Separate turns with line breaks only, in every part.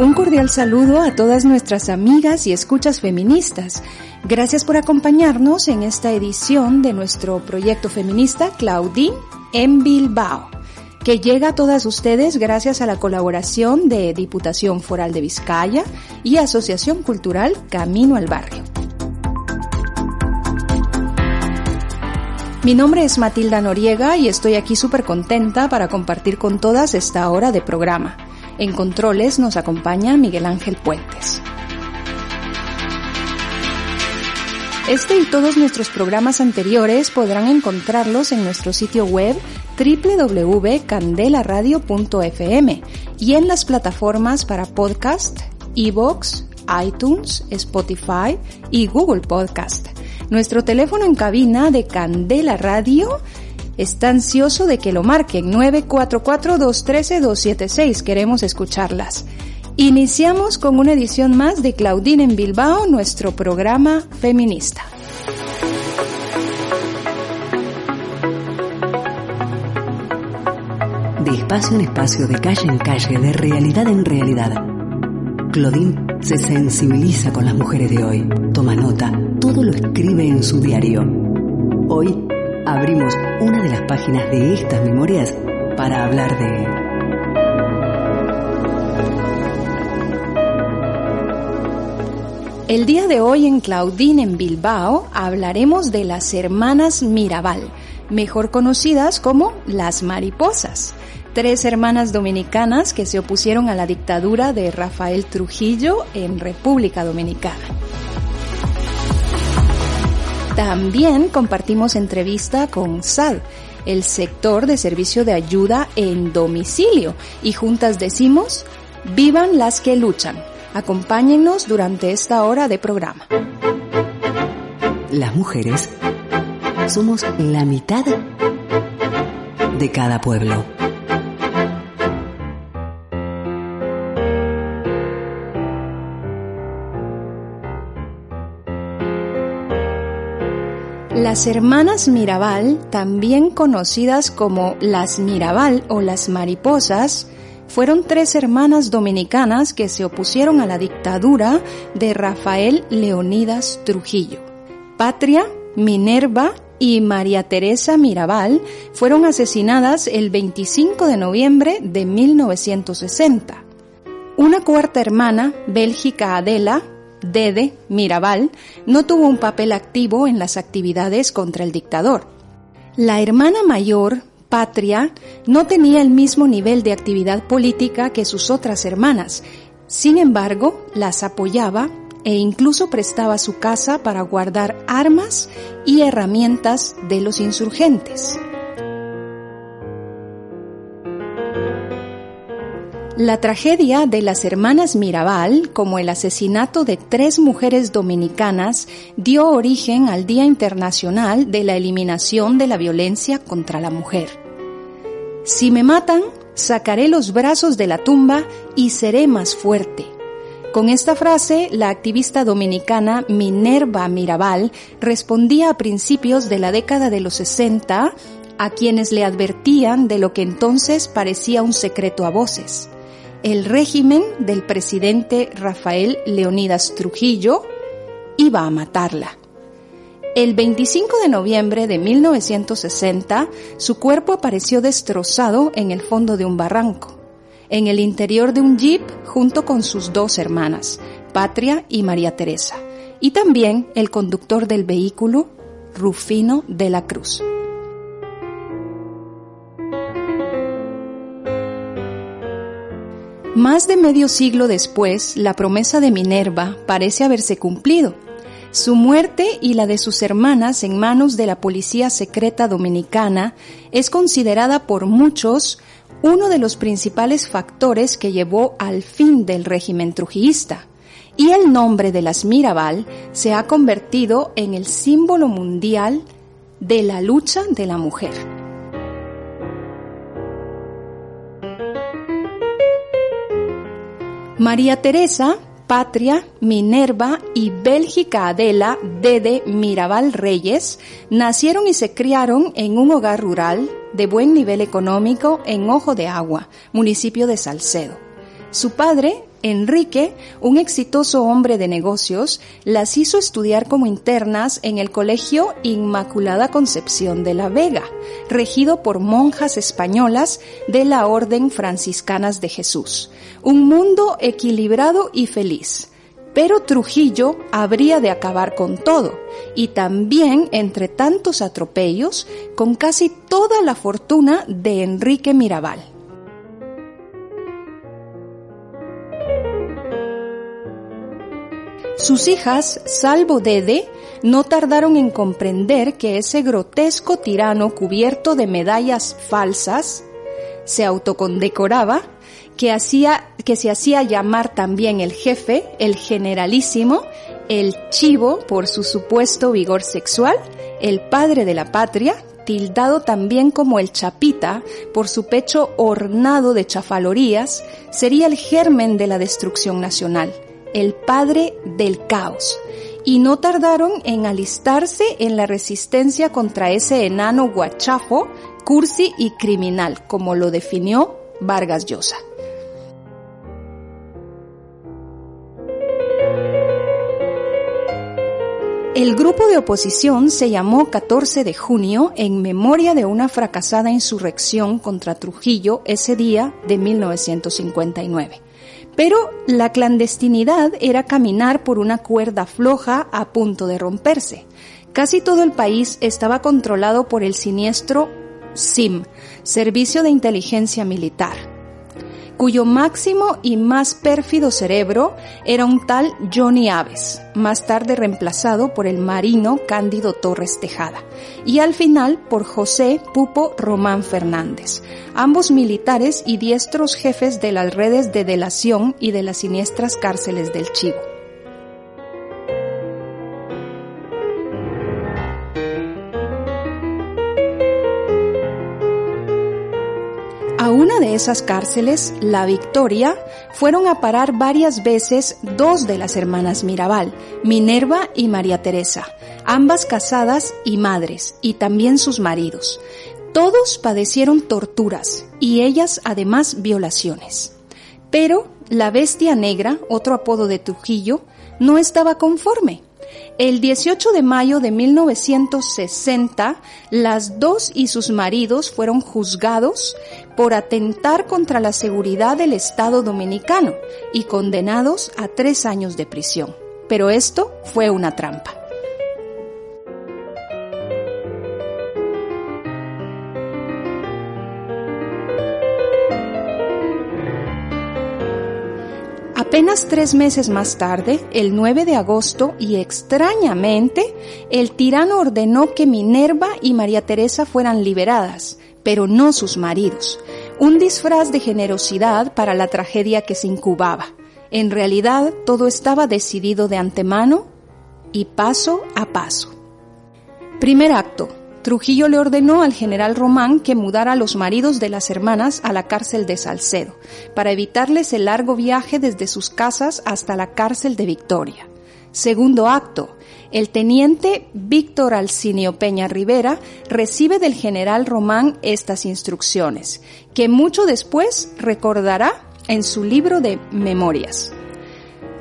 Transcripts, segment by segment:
Un cordial saludo a todas nuestras amigas y escuchas feministas. Gracias por acompañarnos en esta edición de nuestro proyecto feminista Claudine en Bilbao, que llega a todas ustedes gracias a la colaboración de Diputación Foral de Vizcaya y Asociación Cultural Camino al Barrio. Mi nombre es Matilda Noriega y estoy aquí súper contenta para compartir con todas esta hora de programa. En controles nos acompaña Miguel Ángel Puentes. Este y todos nuestros programas anteriores podrán encontrarlos en nuestro sitio web www.candelaradio.fm y en las plataformas para podcast, iVoox, iTunes, Spotify y Google Podcast. Nuestro teléfono en cabina de Candela Radio está ansioso de que lo marquen 944-213-276. Queremos escucharlas. Iniciamos con una edición más de Claudine en Bilbao, nuestro programa feminista.
De espacio en espacio, de calle en calle, de realidad en realidad. Claudine se sensibiliza con las mujeres de hoy, toma nota, todo lo escribe en su diario. Hoy abrimos una de las páginas de estas memorias para hablar de...
El día de hoy en Claudine en Bilbao hablaremos de las hermanas Mirabal, mejor conocidas como las mariposas, tres hermanas dominicanas que se opusieron a la dictadura de Rafael Trujillo en República Dominicana. También compartimos entrevista con SAD, el sector de servicio de ayuda en domicilio, y juntas decimos, vivan las que luchan. Acompáñennos durante esta hora de programa.
Las mujeres somos la mitad de cada pueblo.
Las hermanas Mirabal, también conocidas como las Mirabal o las mariposas, fueron tres hermanas dominicanas que se opusieron a la dictadura de Rafael Leonidas Trujillo. Patria, Minerva y María Teresa Mirabal fueron asesinadas el 25 de noviembre de 1960. Una cuarta hermana, Bélgica Adela, Dede Mirabal no tuvo un papel activo en las actividades contra el dictador. La hermana mayor, Patria, no tenía el mismo nivel de actividad política que sus otras hermanas. Sin embargo, las apoyaba e incluso prestaba su casa para guardar armas y herramientas de los insurgentes. La tragedia de las hermanas Mirabal, como el asesinato de tres mujeres dominicanas, dio origen al Día Internacional de la Eliminación de la Violencia contra la Mujer. Si me matan, sacaré los brazos de la tumba y seré más fuerte. Con esta frase, la activista dominicana Minerva Mirabal respondía a principios de la década de los 60 a quienes le advertían de lo que entonces parecía un secreto a voces el régimen del presidente Rafael Leonidas Trujillo iba a matarla. El 25 de noviembre de 1960, su cuerpo apareció destrozado en el fondo de un barranco, en el interior de un jeep junto con sus dos hermanas, Patria y María Teresa, y también el conductor del vehículo, Rufino de la Cruz. Más de medio siglo después, la promesa de Minerva parece haberse cumplido. Su muerte y la de sus hermanas en manos de la policía secreta dominicana es considerada por muchos uno de los principales factores que llevó al fin del régimen trujillista, y el nombre de las Mirabal se ha convertido en el símbolo mundial de la lucha de la mujer. María Teresa Patria, Minerva y Bélgica Adela Dede Mirabal Reyes nacieron y se criaron en un hogar rural de buen nivel económico en Ojo de Agua, municipio de Salcedo. Su padre, Enrique, un exitoso hombre de negocios, las hizo estudiar como internas en el Colegio Inmaculada Concepción de la Vega, regido por monjas españolas de la Orden Franciscanas de Jesús. Un mundo equilibrado y feliz. Pero Trujillo habría de acabar con todo, y también, entre tantos atropellos, con casi toda la fortuna de Enrique Mirabal. Sus hijas, salvo Dede, no tardaron en comprender que ese grotesco tirano cubierto de medallas falsas se autocondecoraba, que, hacía, que se hacía llamar también el jefe, el generalísimo, el chivo por su supuesto vigor sexual, el padre de la patria, tildado también como el chapita por su pecho ornado de chafalorías, sería el germen de la destrucción nacional el padre del caos, y no tardaron en alistarse en la resistencia contra ese enano guachafo, cursi y criminal, como lo definió Vargas Llosa. El grupo de oposición se llamó 14 de junio en memoria de una fracasada insurrección contra Trujillo ese día de 1959. Pero la clandestinidad era caminar por una cuerda floja a punto de romperse. Casi todo el país estaba controlado por el siniestro SIM, Servicio de Inteligencia Militar cuyo máximo y más pérfido cerebro era un tal Johnny Aves, más tarde reemplazado por el marino Cándido Torres Tejada, y al final por José Pupo Román Fernández, ambos militares y diestros jefes de las redes de delación y de las siniestras cárceles del Chivo. Una de esas cárceles, La Victoria, fueron a parar varias veces dos de las hermanas Mirabal, Minerva y María Teresa, ambas casadas y madres, y también sus maridos. Todos padecieron torturas y ellas además violaciones. Pero la bestia negra, otro apodo de Trujillo, no estaba conforme el 18 de mayo de 1960, las dos y sus maridos fueron juzgados por atentar contra la seguridad del Estado dominicano y condenados a tres años de prisión. Pero esto fue una trampa. Apenas tres meses más tarde, el 9 de agosto, y extrañamente, el tirano ordenó que Minerva y María Teresa fueran liberadas, pero no sus maridos, un disfraz de generosidad para la tragedia que se incubaba. En realidad, todo estaba decidido de antemano y paso a paso. Primer acto. Trujillo le ordenó al general Román que mudara a los maridos de las hermanas a la cárcel de Salcedo, para evitarles el largo viaje desde sus casas hasta la cárcel de Victoria. Segundo acto. El teniente Víctor Alcinio Peña Rivera recibe del general Román estas instrucciones, que mucho después recordará en su libro de Memorias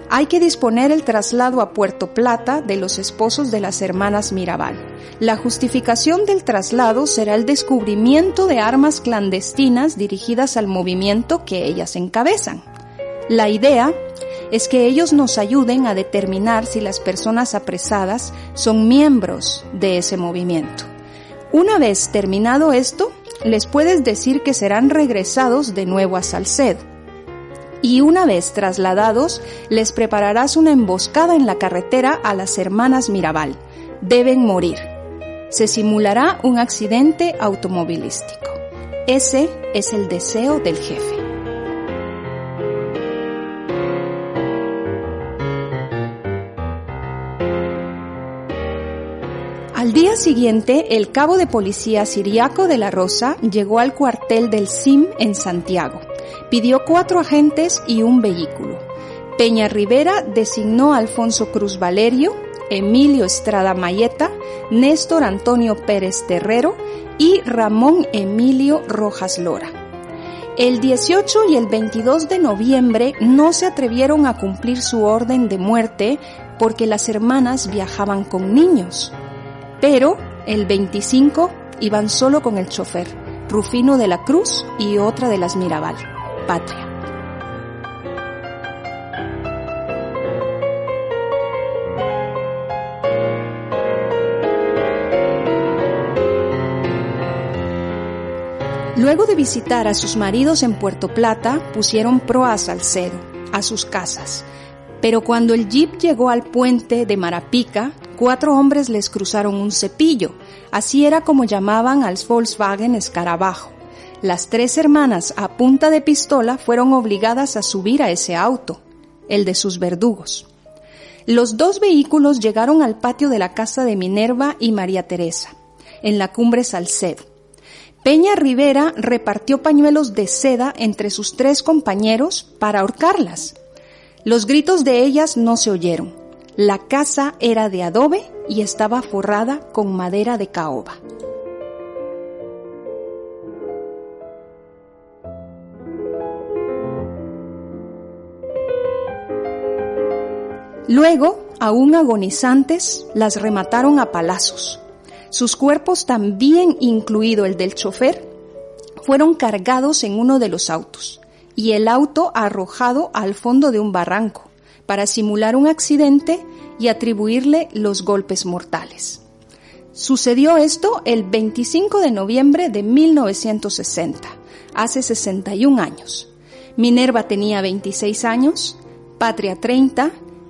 hay que disponer el traslado a Puerto Plata de los esposos de las hermanas Mirabal. La justificación del traslado será el descubrimiento de armas clandestinas dirigidas al movimiento que ellas encabezan. La idea es que ellos nos ayuden a determinar si las personas apresadas son miembros de ese movimiento. Una vez terminado esto, les puedes decir que serán regresados de nuevo a Salcedo y una vez trasladados les prepararás una emboscada en la carretera a las hermanas Mirabal. Deben morir. Se simulará un accidente automovilístico. Ese es el deseo del jefe. Al día siguiente, el cabo de policía siriaco de la Rosa llegó al cuartel del SIM en Santiago. Pidió cuatro agentes y un vehículo. Peña Rivera designó a Alfonso Cruz Valerio, Emilio Estrada Mayeta, Néstor Antonio Pérez Terrero y Ramón Emilio Rojas Lora. El 18 y el 22 de noviembre no se atrevieron a cumplir su orden de muerte porque las hermanas viajaban con niños. Pero el 25 iban solo con el chofer, Rufino de la Cruz y otra de las Mirabal, Patria. Luego de visitar a sus maridos en Puerto Plata, pusieron proa a Salcedo, a sus casas. Pero cuando el jeep llegó al puente de Marapica, cuatro hombres les cruzaron un cepillo. Así era como llamaban al Volkswagen Escarabajo. Las tres hermanas a punta de pistola fueron obligadas a subir a ese auto, el de sus verdugos. Los dos vehículos llegaron al patio de la casa de Minerva y María Teresa, en la cumbre Salcedo. Peña Rivera repartió pañuelos de seda entre sus tres compañeros para ahorcarlas. Los gritos de ellas no se oyeron. La casa era de adobe y estaba forrada con madera de caoba. Luego, aún agonizantes, las remataron a palazos. Sus cuerpos, también incluido el del chofer, fueron cargados en uno de los autos y el auto arrojado al fondo de un barranco para simular un accidente y atribuirle los golpes mortales. Sucedió esto el 25 de noviembre de 1960, hace 61 años. Minerva tenía 26 años, Patria 30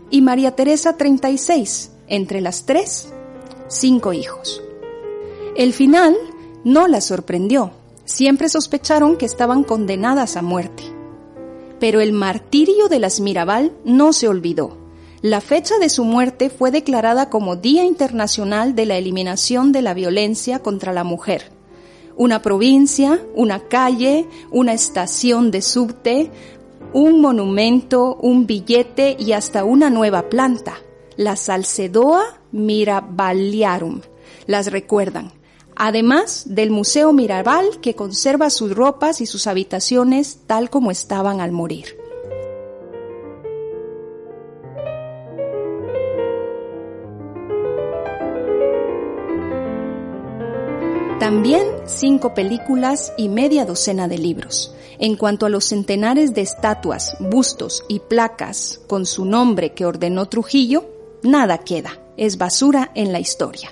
y María Teresa 36, entre las tres, cinco hijos. El final no la sorprendió. Siempre sospecharon que estaban condenadas a muerte. Pero el martirio de las Mirabal no se olvidó. La fecha de su muerte fue declarada como Día Internacional de la Eliminación de la Violencia contra la Mujer. Una provincia, una calle, una estación de subte, un monumento, un billete y hasta una nueva planta, la Salcedoa Mirabaliarum, las recuerdan además del Museo Mirabal que conserva sus ropas y sus habitaciones tal como estaban al morir. También cinco películas y media docena de libros. En cuanto a los centenares de estatuas, bustos y placas con su nombre que ordenó Trujillo, nada queda. Es basura en la historia.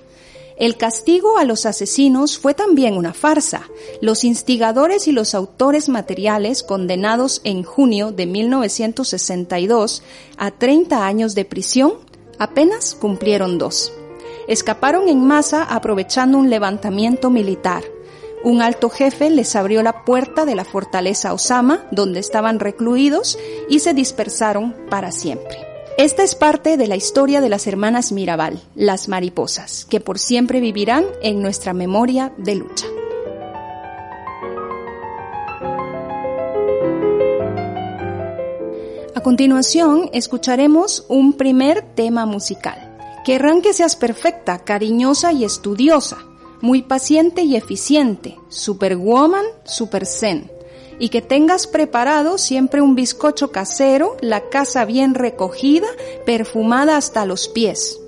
El castigo a los asesinos fue también una farsa. Los instigadores y los autores materiales condenados en junio de 1962 a 30 años de prisión apenas cumplieron dos. Escaparon en masa aprovechando un levantamiento militar. Un alto jefe les abrió la puerta de la fortaleza Osama, donde estaban recluidos, y se dispersaron para siempre. Esta es parte de la historia de las hermanas Mirabal, las mariposas, que por siempre vivirán en nuestra memoria de lucha. A continuación, escucharemos un primer tema musical. Querrán que seas perfecta, cariñosa y estudiosa, muy paciente y eficiente, superwoman, super zen y que tengas preparado siempre un bizcocho casero, la casa bien recogida, perfumada hasta los pies.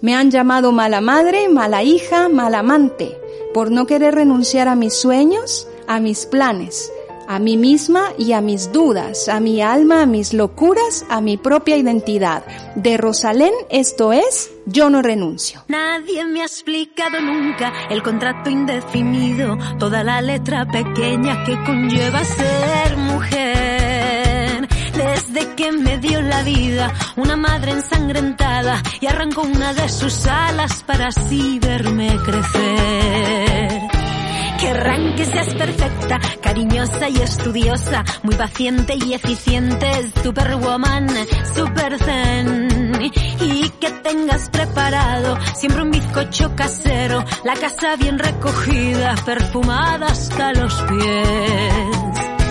Me han llamado mala madre, mala hija, mala amante, por no querer renunciar a mis sueños, a mis planes, a mí misma y a mis dudas, a mi alma, a mis locuras, a mi propia identidad. De Rosalén, esto es, yo no renuncio.
Nadie me ha explicado nunca el contrato indefinido, toda la letra pequeña que conlleva ser mujer. desde que me dio la vida, una madre ensangrentada y arrancó una de sus alas para así verme crecer. Querrán que seas perfecta, cariñosa y estudiosa, muy paciente y eficiente, superwoman, super zen. Y que tengas preparado siempre un bizcocho casero, la casa bien recogida, perfumada hasta los pies.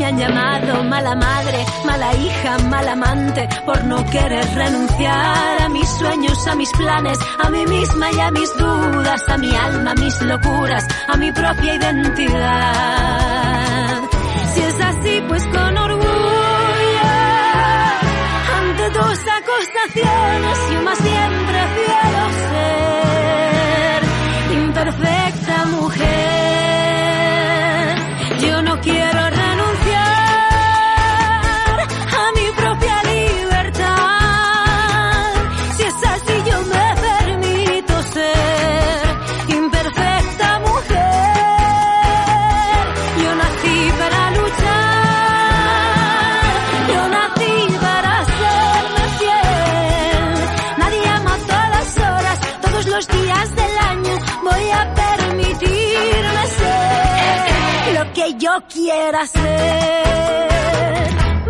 Me han llamado mala madre, mala hija, mala amante, por no querer renunciar a mis sueños, a mis planes, a mí misma y a mis dudas, a mi alma, a mis locuras, a mi propia identidad. Si es así, pues con orgullo, ante tus acusaciones, yo más bien prefiero ser imperfecta mujer. Yo no quiero yo quiera ser.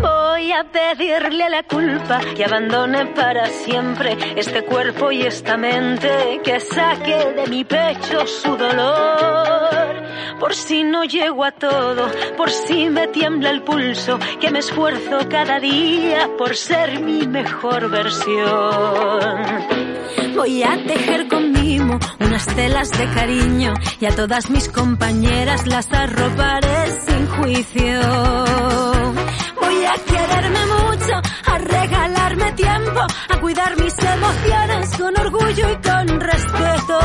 Voy a pedirle la culpa que abandone para siempre este cuerpo y esta mente, que saque de mi pecho su dolor. Por si no llego a todo, por si me tiembla el pulso, que me esfuerzo cada día por ser mi mejor versión. Voy a tejer con unas telas de cariño y a todas mis compañeras las arroparé sin juicio. Voy a quererme mucho, a regalarme tiempo, a cuidar mis emociones con orgullo y con respeto.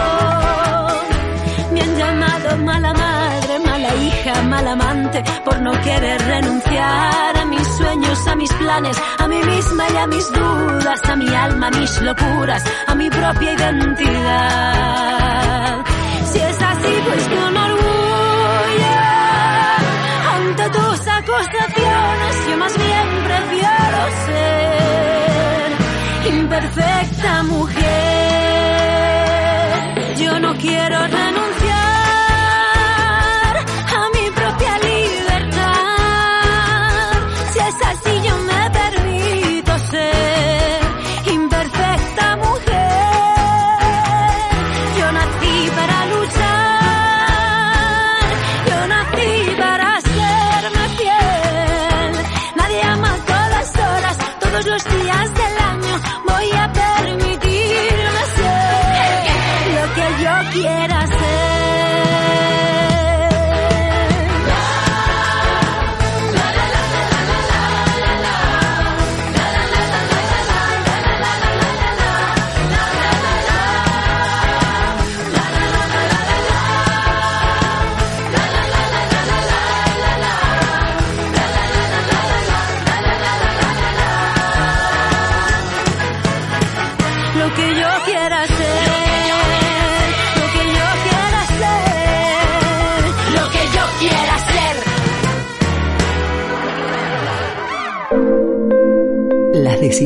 Me han llamado mala madre, mala hija, mala amante, por no querer renunciar sueños, a mis planes, a mí misma y a mis dudas, a mi alma, a mis locuras, a mi propia identidad. Si es así, pues con orgullo, ante tus acusaciones, yo más bien prefiero ser imperfecta mujer.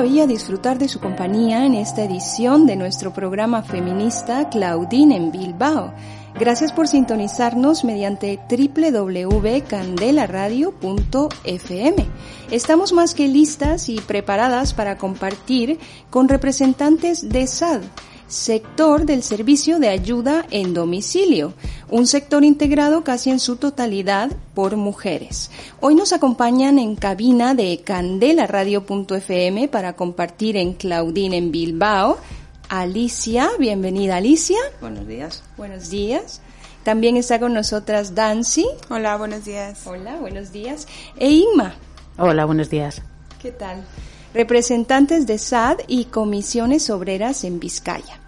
maravilla disfrutar de su compañía en esta edición de nuestro programa feminista Claudine en Bilbao. Gracias por sintonizarnos mediante www.candelaradio.fm. Estamos más que listas y preparadas para compartir con representantes de SAD, sector del servicio de ayuda en domicilio, un sector integrado casi en su totalidad por mujeres. Hoy nos acompañan en cabina de candelaradio.fm para compartir en Claudine en Bilbao. Alicia, bienvenida Alicia.
Buenos días.
Buenos días. También está con nosotras Dancy.
Hola, buenos días.
Hola, buenos días. E Inma.
Hola, buenos días.
¿Qué tal? Representantes de SAD y comisiones obreras en Vizcaya.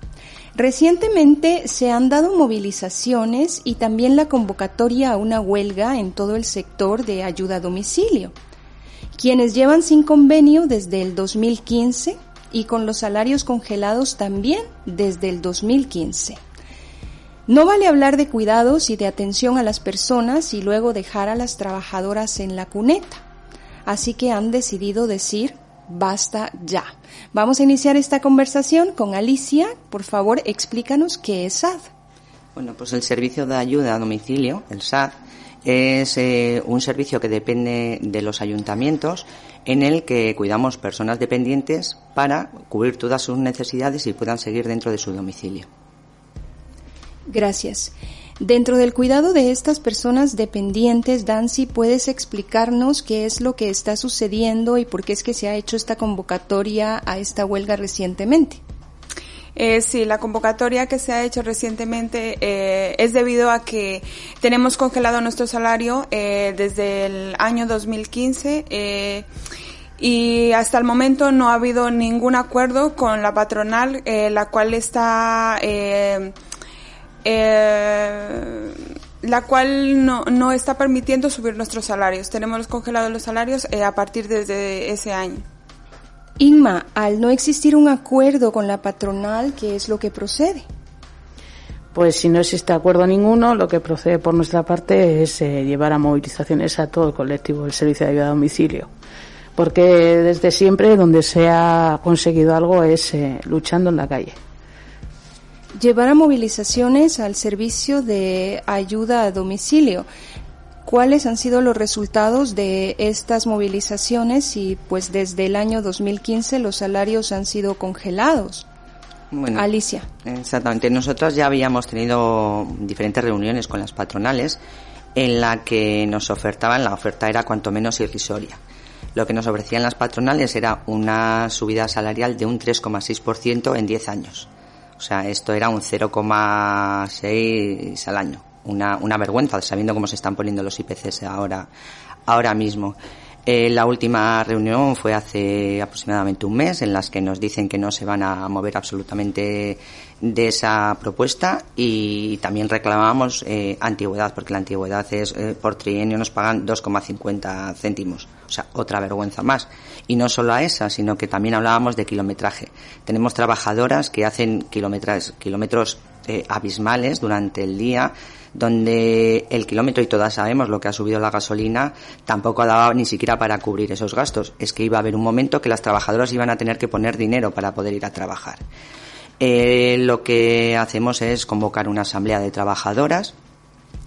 Recientemente se han dado movilizaciones y también la convocatoria a una huelga en todo el sector de ayuda a domicilio. Quienes llevan sin convenio desde el 2015 y con los salarios congelados también desde el 2015. No vale hablar de cuidados y de atención a las personas y luego dejar a las trabajadoras en la cuneta. Así que han decidido decir basta ya. Vamos a iniciar esta conversación con Alicia. Por favor, explícanos qué es SAD.
Bueno, pues el servicio de ayuda a domicilio, el SAD, es eh, un servicio que depende de los ayuntamientos en el que cuidamos personas dependientes para cubrir todas sus necesidades y puedan seguir dentro de su domicilio.
Gracias. Dentro del cuidado de estas personas dependientes, Dancy, ¿puedes explicarnos qué es lo que está sucediendo y por qué es que se ha hecho esta convocatoria a esta huelga recientemente?
Eh, sí, la convocatoria que se ha hecho recientemente eh, es debido a que tenemos congelado nuestro salario eh, desde el año 2015 eh, y hasta el momento no ha habido ningún acuerdo con la patronal, eh, la cual está eh, la cual no, no está permitiendo subir nuestros salarios. Tenemos congelados los salarios eh, a partir de ese año.
Inma, al no existir un acuerdo con la patronal, ¿qué es lo que procede?
Pues si no existe acuerdo ninguno, lo que procede por nuestra parte es eh, llevar a movilizaciones a todo el colectivo del servicio de ayuda a domicilio. Porque desde siempre donde se ha conseguido algo es eh, luchando en la calle.
Llevar a movilizaciones al servicio de ayuda a domicilio. ¿Cuáles han sido los resultados de estas movilizaciones y pues desde el año 2015 los salarios han sido congelados?
Bueno,
Alicia.
Exactamente. Nosotros ya habíamos tenido diferentes reuniones con las patronales en la que nos ofertaban, la oferta era cuanto menos irrisoria. Lo que nos ofrecían las patronales era una subida salarial de un 3,6% en 10 años. O sea, esto era un 0,6 al año. Una, una vergüenza, sabiendo cómo se están poniendo los IPCs ahora, ahora mismo. Eh, la última reunión fue hace aproximadamente un mes en las que nos dicen que no se van a mover absolutamente de esa propuesta y también reclamamos eh, antigüedad porque la antigüedad es eh, por trienio nos pagan 2,50 céntimos o sea otra vergüenza más y no solo a esa sino que también hablábamos de kilometraje tenemos trabajadoras que hacen kilómetros kilómetros eh, abismales durante el día donde el kilómetro, y todas sabemos lo que ha subido la gasolina, tampoco ha dado ni siquiera para cubrir esos gastos. Es que iba a haber un momento que las trabajadoras iban a tener que poner dinero para poder ir a trabajar. Eh, lo que hacemos es convocar una asamblea de trabajadoras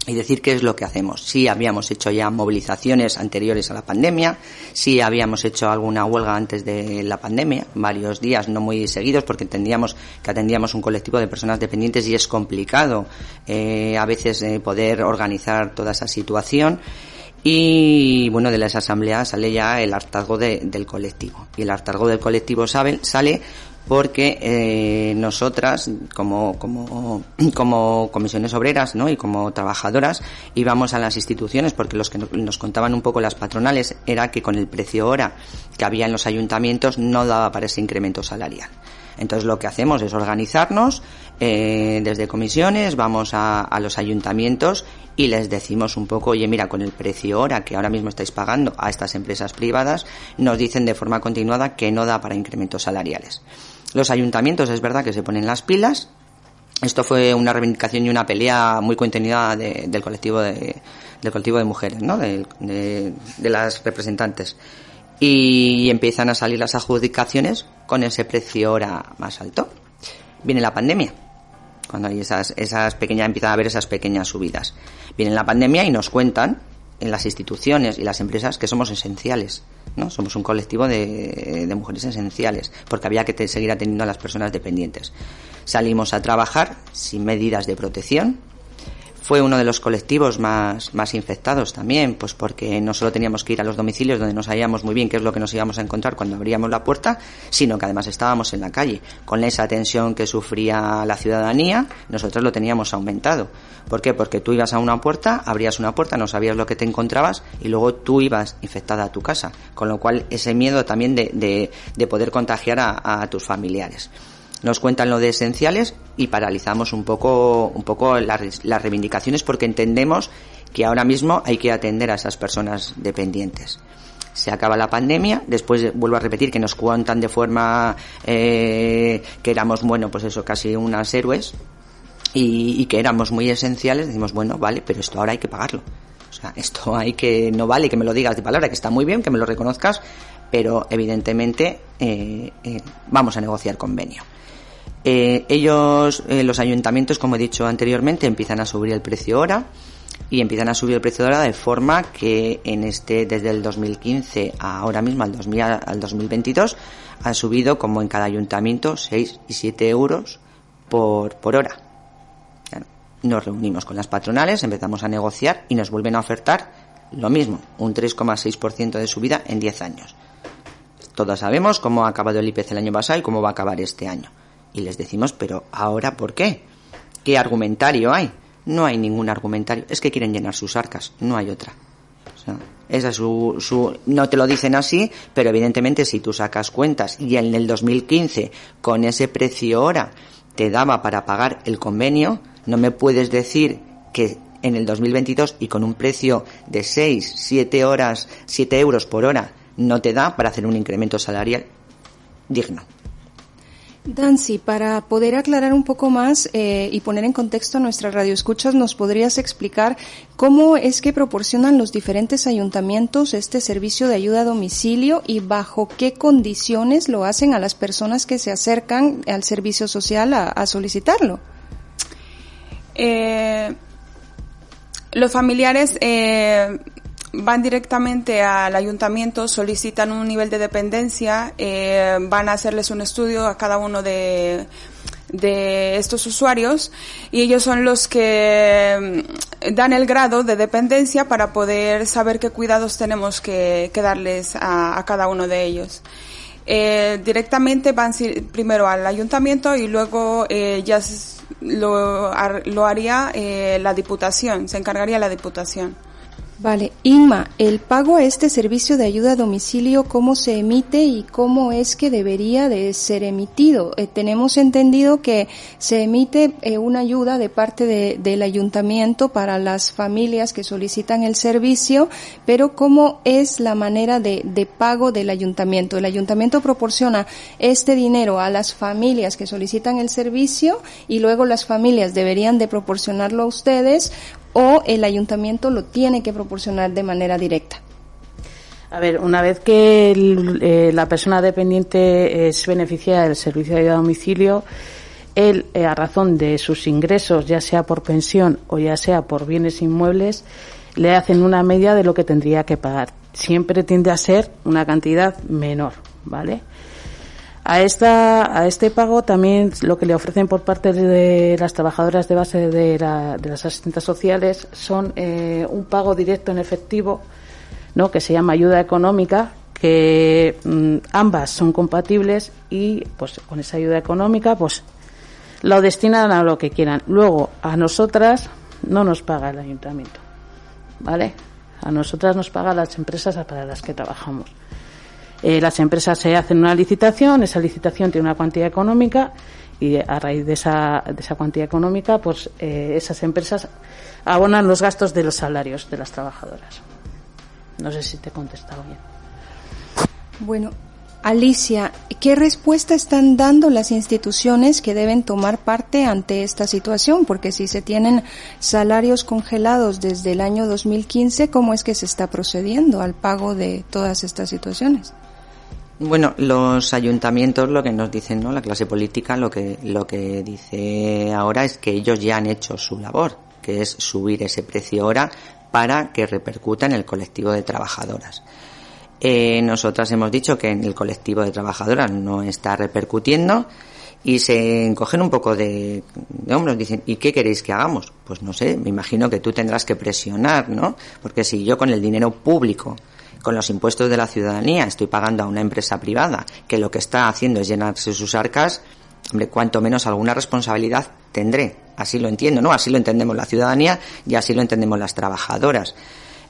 y decir qué es lo que hacemos. Sí habíamos hecho ya movilizaciones anteriores a la pandemia, sí habíamos hecho alguna huelga antes de la pandemia, varios días, no muy seguidos, porque entendíamos que atendíamos un colectivo de personas dependientes y es complicado eh, a veces eh, poder organizar toda esa situación. Y bueno, de las asambleas sale ya el hartazgo de, del colectivo. Y el hartazgo del colectivo sabe, sale porque eh, nosotras como, como, como comisiones obreras ¿no? y como trabajadoras íbamos a las instituciones porque los que nos contaban un poco las patronales era que con el precio hora que había en los ayuntamientos no daba para ese incremento salarial. Entonces lo que hacemos es organizarnos eh, desde comisiones, vamos a, a, los ayuntamientos y les decimos un poco, oye, mira, con el precio hora que ahora mismo estáis pagando a estas empresas privadas, nos dicen de forma continuada que no da para incrementos salariales. Los ayuntamientos es verdad que se ponen las pilas. Esto fue una reivindicación y una pelea muy contenida de, del colectivo de, del colectivo de mujeres, ¿no? De, las representantes. Y empiezan a salir las adjudicaciones con ese precio hora más alto. Viene la pandemia cuando hay esas, esas pequeñas, empiezan a haber esas pequeñas subidas. Viene la pandemia y nos cuentan en las instituciones y las empresas que somos esenciales, ¿no? Somos un colectivo de, de mujeres esenciales, porque había que seguir atendiendo a las personas dependientes. Salimos a trabajar sin medidas de protección. Fue uno de los colectivos más, más infectados también, pues porque no solo teníamos que ir a los domicilios donde no sabíamos muy bien qué es lo que nos íbamos a encontrar cuando abríamos la puerta, sino que además estábamos en la calle. Con esa tensión que sufría la ciudadanía, nosotros lo teníamos aumentado. ¿Por qué? Porque tú ibas a una puerta, abrías una puerta, no sabías lo que te encontrabas y luego tú ibas infectada a tu casa. Con lo cual, ese miedo también de, de, poder contagiar a, a tus familiares nos cuentan lo de esenciales y paralizamos un poco, un poco las, las reivindicaciones porque entendemos que ahora mismo hay que atender a esas personas dependientes se acaba la pandemia, después vuelvo a repetir que nos cuentan de forma eh, que éramos, bueno, pues eso, casi unas héroes y, que éramos muy esenciales, decimos, bueno, vale, pero esto ahora hay que pagarlo. O sea, esto hay que, no vale que me lo digas de palabra, que está muy bien, que me lo reconozcas, pero evidentemente eh, eh, vamos a negociar convenio. Eh, ellos, eh, los ayuntamientos, como he dicho anteriormente, empiezan a subir el precio hora y empiezan a subir el precio de hora de forma que en este, desde el 2015 a ahora mismo, al, 2000, al 2022, ha subido como en cada ayuntamiento 6 y 7 euros por, por hora. Nos reunimos con las patronales, empezamos a negociar y nos vuelven a ofertar lo mismo, un 3,6% de subida en 10 años. Todos sabemos cómo ha acabado el IPC el año pasado y cómo va a acabar este año. Y les decimos, pero ahora ¿por qué? ¿Qué argumentario hay? No hay ningún argumentario. Es que quieren llenar sus arcas, no hay otra. O sea, esa es su, su, no te lo dicen así, pero evidentemente si tú sacas cuentas y en el 2015 con ese precio hora te daba para pagar el convenio, no me puedes decir que en el 2022 y con un precio de 6, 7 horas, 7 euros por hora no te da para hacer un incremento salarial digno.
Dancy, para poder aclarar un poco más eh, y poner en contexto nuestras radioescuchas, ¿nos podrías explicar cómo es que proporcionan los diferentes ayuntamientos este servicio de ayuda a domicilio y bajo qué condiciones lo hacen a las personas que se acercan al servicio social a, a solicitarlo?
Eh, los familiares eh, van directamente al ayuntamiento, solicitan un nivel de dependencia, eh, van a hacerles un estudio a cada uno de, de estos usuarios y ellos son los que mm, dan el grado de dependencia para poder saber qué cuidados tenemos que, darles a, cada uno de ellos. Eh, directamente van primero al ayuntamiento y luego eh, ya lo, lo haría la diputación, se encargaría la diputación.
Vale, Inma, el pago a este servicio de ayuda a domicilio, ¿cómo se emite y cómo es que debería de ser emitido? Eh, tenemos entendido que se emite eh, una ayuda de parte de, del ayuntamiento para las familias que solicitan el servicio, pero ¿cómo es la manera de pago del ayuntamiento? El ayuntamiento proporciona este dinero a las familias que solicitan el servicio y luego las familias deberían de proporcionarlo a ustedes o el ayuntamiento lo tiene que proporcionar de manera directa?
A ver, una vez que el, eh, la persona dependiente es beneficiaria del servicio de ayuda a domicilio, él, eh, a razón de sus ingresos, ya sea por pensión o ya sea por bienes inmuebles, le hacen una media de lo que tendría que pagar. Siempre tiende a ser una cantidad menor, ¿vale? A, esta, a este pago también lo que le ofrecen por parte de las trabajadoras de base de, la, de las asistentes sociales son eh, un pago directo en efectivo, ¿no? que se llama ayuda económica, que mm, ambas son compatibles y pues con esa ayuda económica pues lo destinan a lo que quieran. Luego a nosotras no nos paga el ayuntamiento, ¿vale? A nosotras nos pagan las empresas para las que trabajamos. Eh, las empresas se hacen una licitación, esa licitación tiene una cuantía económica y a raíz de esa, de esa cuantía económica, pues eh, esas empresas abonan los gastos de los salarios de las trabajadoras. No sé si te he contestado bien.
Bueno, Alicia, ¿qué respuesta están dando las instituciones que deben tomar parte ante esta situación? Porque si se tienen salarios congelados desde el año 2015, ¿cómo es que se está procediendo al pago de todas estas situaciones?
Bueno, los ayuntamientos lo que nos dicen, ¿no? La clase política lo que lo que dice ahora es que ellos ya han hecho su labor, que es subir ese precio ahora para que repercuta en el colectivo de trabajadoras. Eh, nosotras hemos dicho que en el colectivo de trabajadoras no está repercutiendo y se encogen un poco de, de, hombros. Dicen, ¿y qué queréis que hagamos? Pues no sé, me imagino que tú tendrás que presionar, ¿no? Porque si yo con el dinero público, con los impuestos de la ciudadanía, estoy pagando a una empresa privada que lo que está haciendo es llenarse sus arcas, hombre, cuanto menos alguna responsabilidad tendré. Así lo entiendo, ¿no? Así lo entendemos la ciudadanía y así lo entendemos las trabajadoras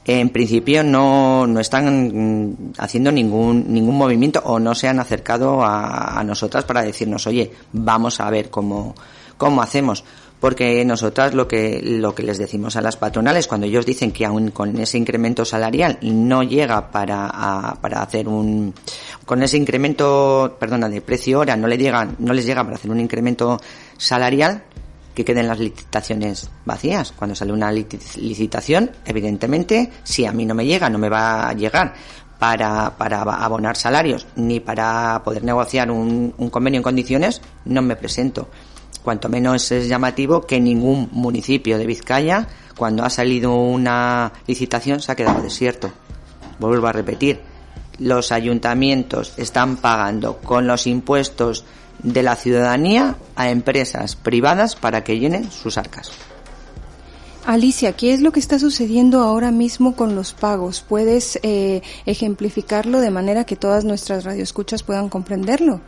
en principio no, no están mm, haciendo ningún, ningún movimiento o no se han acercado a, a nosotras para decirnos, oye, vamos a ver cómo, cómo hacemos porque nosotras lo que lo que les decimos a las patronales cuando ellos dicen que aún con ese incremento salarial no llega para, para hacer un con ese incremento perdona de precio hora no le llega no les llega para hacer un incremento salarial que queden las licitaciones vacías. Cuando sale una licitación, evidentemente, si a mí no me llega, no me va a llegar para, para abonar salarios ni para poder negociar un, un convenio en condiciones, no me presento. Cuanto menos es llamativo que ningún municipio de Vizcaya, cuando ha salido una licitación, se ha quedado desierto. Vuelvo a repetir, los ayuntamientos están pagando con los impuestos de la ciudadanía a empresas privadas para que llenen sus arcas.
Alicia, ¿qué es lo que está sucediendo ahora mismo con los pagos? ¿Puedes eh, ejemplificarlo de manera que todas nuestras radioescuchas puedan comprenderlo?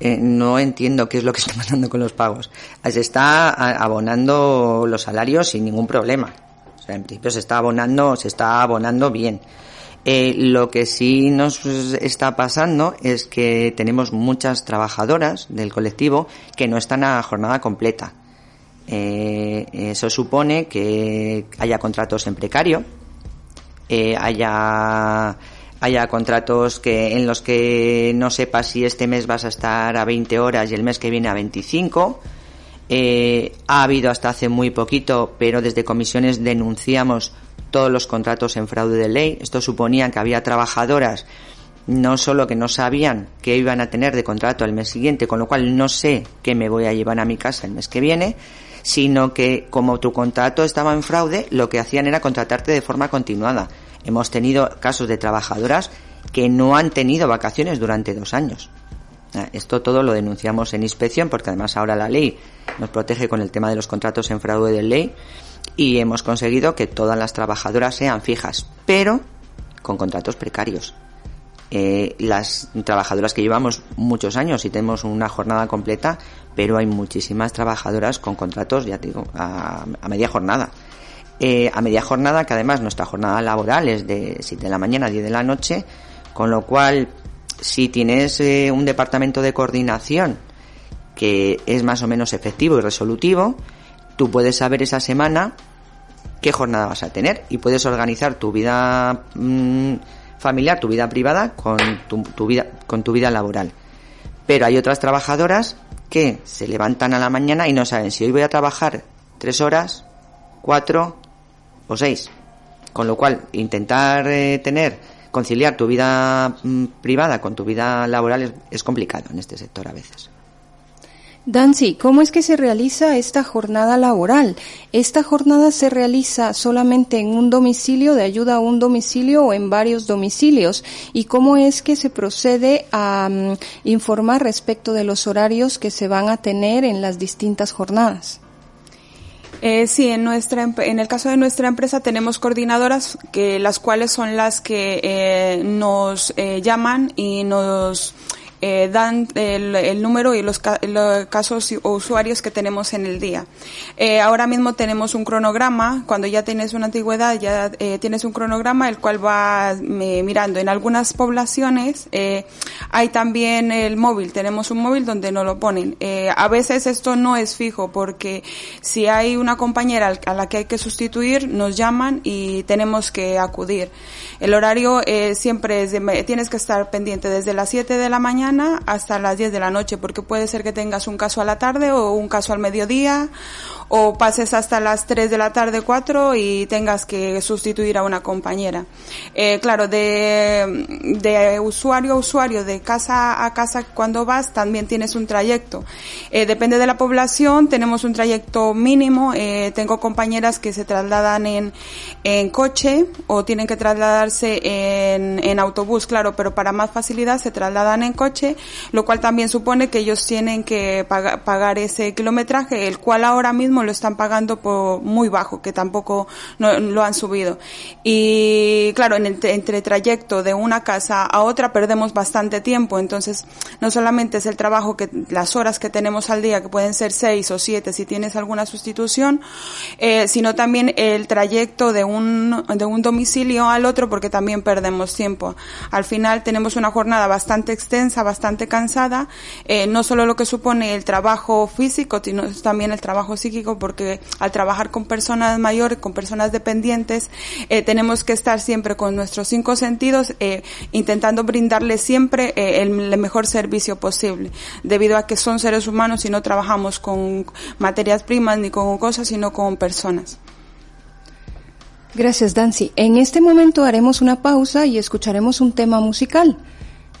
Eh, no entiendo qué es lo que está pasando con los pagos. Se está abonando los salarios sin ningún problema. O sea, en principio se está abonando, se está abonando bien. Eh, lo que sí nos está pasando es que tenemos muchas trabajadoras del colectivo que no están a jornada completa. Eh, eso supone que haya contratos en precario, haya haya contratos que en los que no sepas si este mes vas a estar a 20 horas y el mes que viene a 25. Eh, ha habido hasta hace muy poquito, pero desde comisiones denunciamos todos los contratos en fraude de ley. Esto suponía que había trabajadoras no solo que no sabían qué iban a tener de contrato el mes siguiente, con lo cual no sé qué me voy a llevar a mi casa el mes que viene, sino que como tu contrato estaba en fraude, lo que hacían era contratarte de forma continuada. Hemos tenido casos de trabajadoras que no han tenido vacaciones durante dos años. Ah, esto todo lo denunciamos en inspección porque además ahora la ley nos protege con el tema de los contratos en fraude de ley y hemos conseguido que todas las trabajadoras sean fijas, pero con contratos precarios. Eh, las trabajadoras que llevamos muchos años y tenemos una jornada completa, pero hay muchísimas trabajadoras con contratos, ya digo, a, media jornada. Eh, a media jornada, que además nuestra jornada laboral es de 7 de la mañana a 10 de la noche, con lo cual, si tienes eh, un departamento de coordinación que es más o menos efectivo y resolutivo, tú puedes saber esa semana qué jornada vas a tener y puedes organizar tu vida mm, familiar, tu vida privada con tu, vida con tu vida laboral. Pero hay otras trabajadoras que se levantan a la mañana y no saben si hoy voy a trabajar tres horas, cuatro o seis. Con lo cual, intentar eh, tener, conciliar tu vida mm, privada con tu vida laboral es complicado en este sector a veces.
Dancy, ¿cómo es que se realiza esta jornada laboral? ¿Esta jornada se realiza solamente en un domicilio, de ayuda a un domicilio o en varios domicilios? ¿Y cómo es que se procede a mm, informar respecto de los horarios que se van a tener en las distintas jornadas?
Eh, sí, en nuestra en el caso de nuestra empresa tenemos coordinadoras que las cuales son las que eh, nos eh, llaman y nos eh, dan el, número y los, casos o usuarios que tenemos en el día. Eh, ahora mismo tenemos un cronograma, cuando ya tienes una antigüedad ya eh, tienes un cronograma el cual va mirando. En algunas poblaciones hay también el móvil, tenemos un móvil donde no lo ponen. a veces esto no es fijo porque si hay una compañera a la que hay que sustituir, nos llaman y tenemos que acudir. El horario siempre es de, tienes que estar pendiente desde las 7 de la mañana hasta las 10 de la noche, porque puede ser que tengas un caso a la tarde o un caso al mediodía o pases hasta las 3 de la tarde, 4 y tengas que sustituir a una compañera. Eh, claro, de, de, usuario a usuario, de casa a casa cuando vas, también tienes un trayecto. Eh, depende de la población, tenemos un trayecto mínimo. Eh, tengo compañeras que se trasladan en, en coche o tienen que trasladarse en, autobús, claro, pero para más facilidad se trasladan en coche, lo cual también supone que ellos tienen que pagar, ese kilometraje, el cual ahora mismo lo están pagando por muy bajo, que tampoco lo han subido. Y claro, en el, entre trayecto de una casa a otra perdemos bastante tiempo, entonces no solamente es el trabajo que las horas que tenemos al día, que pueden ser seis o siete si tienes alguna sustitución, eh, sino también el trayecto de un, de un domicilio al otro porque también perdemos tiempo. Al final tenemos una jornada bastante extensa, bastante cansada, eh, no solo lo que supone el trabajo físico, sino también el trabajo psíquico porque al trabajar con personas mayores, con personas dependientes, eh, tenemos que estar siempre con nuestros cinco sentidos eh, intentando brindarles siempre el, el mejor servicio posible, debido a que son seres humanos y no trabajamos con materias primas ni con cosas, sino con personas.
Gracias, Dancy. En este momento haremos una pausa y escucharemos un tema musical.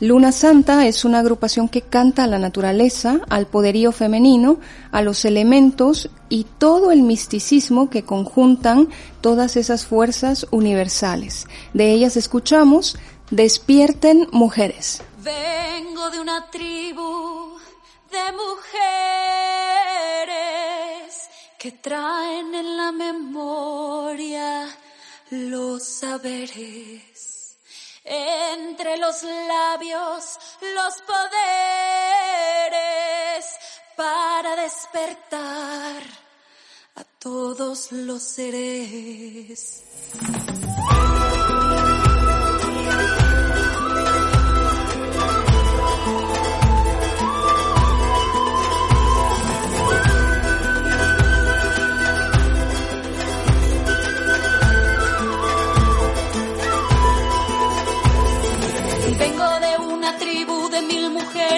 Luna Santa es una agrupación que canta a la naturaleza, al poderío femenino, a los elementos y todo el misticismo que conjuntan todas esas fuerzas universales. De ellas escuchamos Despierten mujeres.
Vengo de una tribu de mujeres que traen en la memoria los saberes. Entre los labios, los poderes para despertar a todos los seres.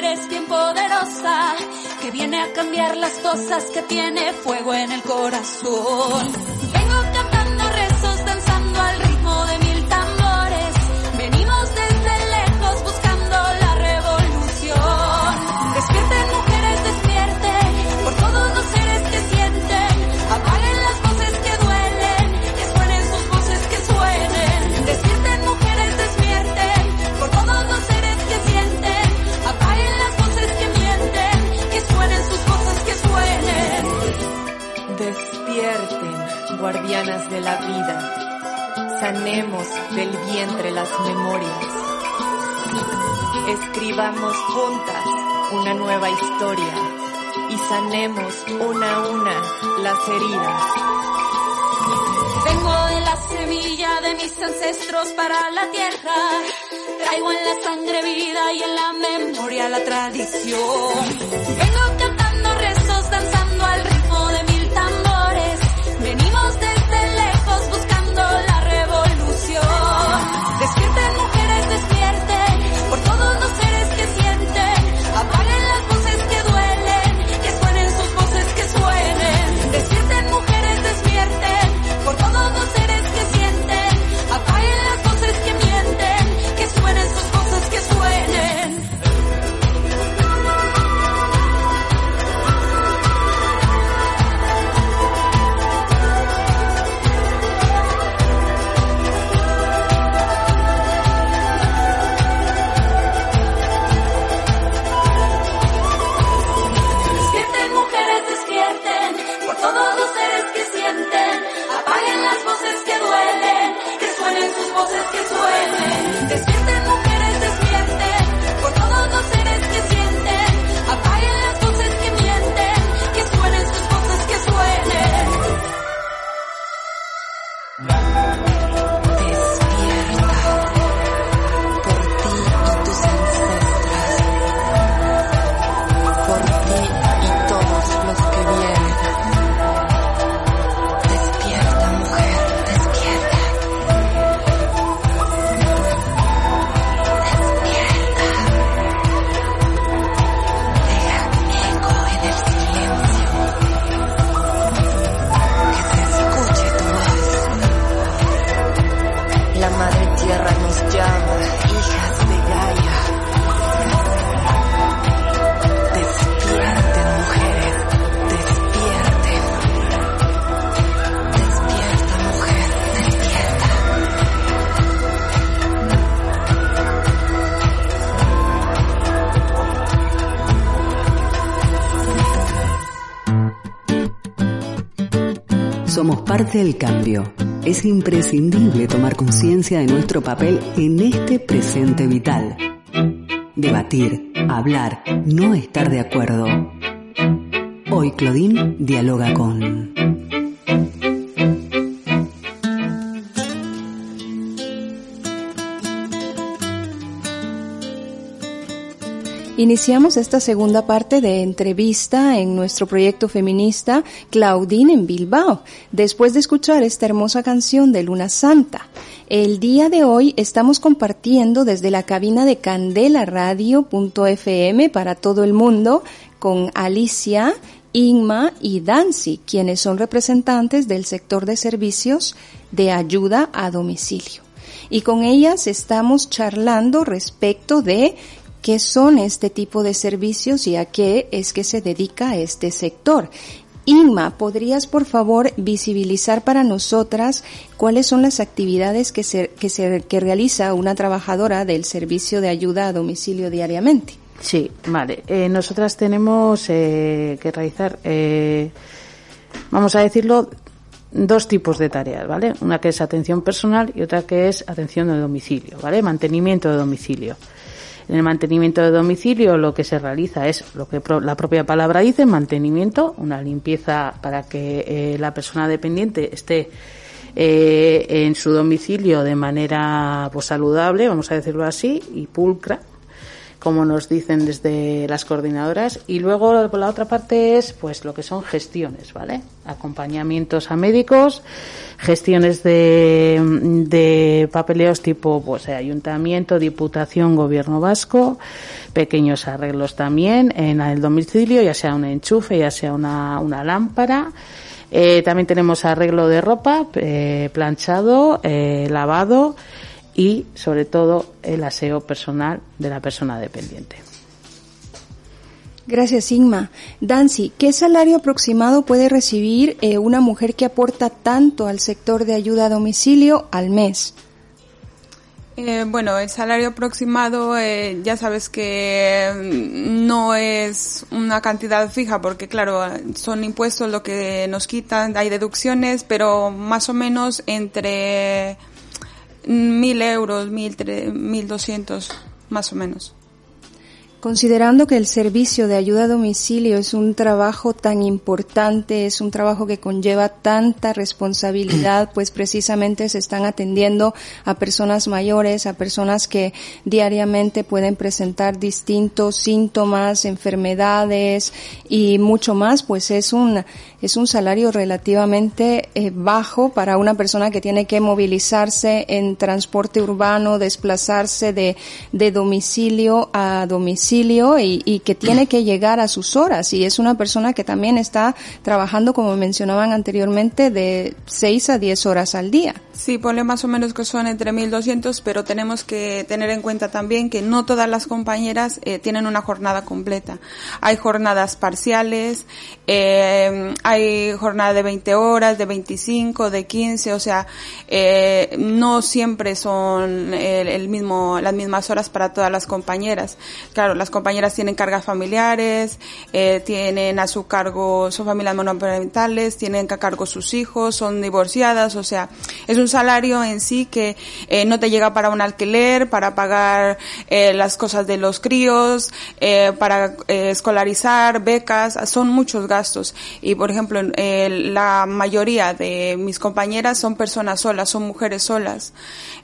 Mujeres bien poderosa que viene a cambiar las cosas que tiene fuego en el corazón.
Escribamos juntas una nueva historia y sanemos una a una las heridas.
Vengo de la semilla de mis ancestros para la tierra. Traigo en la sangre vida y en la memoria la tradición. Vengo
parte del cambio. Es imprescindible tomar conciencia de nuestro papel en este presente vital. Debatir, hablar, no estar de acuerdo. Hoy Claudine dialoga con...
Iniciamos esta segunda parte de entrevista en nuestro proyecto feminista Claudine en Bilbao, después de escuchar esta hermosa canción de Luna Santa. El día de hoy estamos compartiendo desde la cabina de Candela Radio.fm para todo el mundo con Alicia, Inma y Dancy, quienes son representantes del sector de servicios de ayuda a domicilio. Y con ellas estamos charlando respecto de qué son este tipo de servicios y a qué es que se dedica este sector. Inma, ¿podrías por favor visibilizar para nosotras cuáles son las actividades que, se, que, se, que realiza una trabajadora del servicio de ayuda a domicilio diariamente?
Sí, vale. Eh, nosotras tenemos eh, que realizar, eh, vamos a decirlo, dos tipos de tareas, ¿vale? Una que es atención personal y otra que es atención de domicilio, ¿vale? Mantenimiento de domicilio. En el mantenimiento de domicilio lo que se realiza es lo que la propia palabra dice, mantenimiento, una limpieza para que eh, la persona dependiente esté eh, en su domicilio de manera pues, saludable, vamos a decirlo así, y pulcra, como nos dicen desde las coordinadoras. Y luego la otra parte es pues lo que son gestiones, ¿vale? Acompañamientos a médicos, gestiones de, de papeleos tipo pues ayuntamiento, diputación, gobierno vasco, pequeños arreglos también en el domicilio, ya sea un enchufe, ya sea una, una lámpara. Eh, también tenemos arreglo de ropa, eh, planchado, eh, lavado y sobre todo el aseo personal de la persona dependiente.
Gracias, Inma. Dancy, ¿qué salario aproximado puede recibir eh, una mujer que aporta tanto al sector de ayuda a domicilio al mes?
Eh, bueno, el salario aproximado eh, ya sabes que mm, no es una cantidad fija porque claro, son impuestos lo que nos quitan, hay deducciones, pero más o menos entre mil euros, mil, mil doscientos, más o menos.
Considerando que el servicio de ayuda a domicilio es un trabajo tan importante, es un trabajo que conlleva tanta responsabilidad, pues precisamente se están atendiendo a personas mayores, a personas que diariamente pueden presentar distintos síntomas, enfermedades y mucho más, pues es un es un salario relativamente eh, bajo para una persona que tiene que movilizarse en transporte urbano, desplazarse de, de domicilio a domicilio y, que tiene que llegar a sus horas. Y es una persona que también está trabajando, como mencionaban anteriormente, de 6 a 10 horas al día.
Sí, ponle más o menos que son entre 1.200, pero tenemos que tener en cuenta también que no todas las compañeras eh, tienen una jornada completa. Hay jornadas parciales, eh, hay jornada de 20 horas, de 25, de 15, o sea, eh, no siempre son el, el, mismo, las mismas horas para todas las compañeras. Claro, las compañeras tienen cargas familiares, eh, tienen a su cargo, son familias monoparentales, tienen a cargo sus hijos, son divorciadas, o sea, es un salario en sí que eh, no te llega para un alquiler, para pagar eh, las cosas de los críos, eh, para eh, escolarizar, becas, son muchos gastos. Y por ejemplo, la mayoría de mis compañeras son personas solas, son mujeres solas.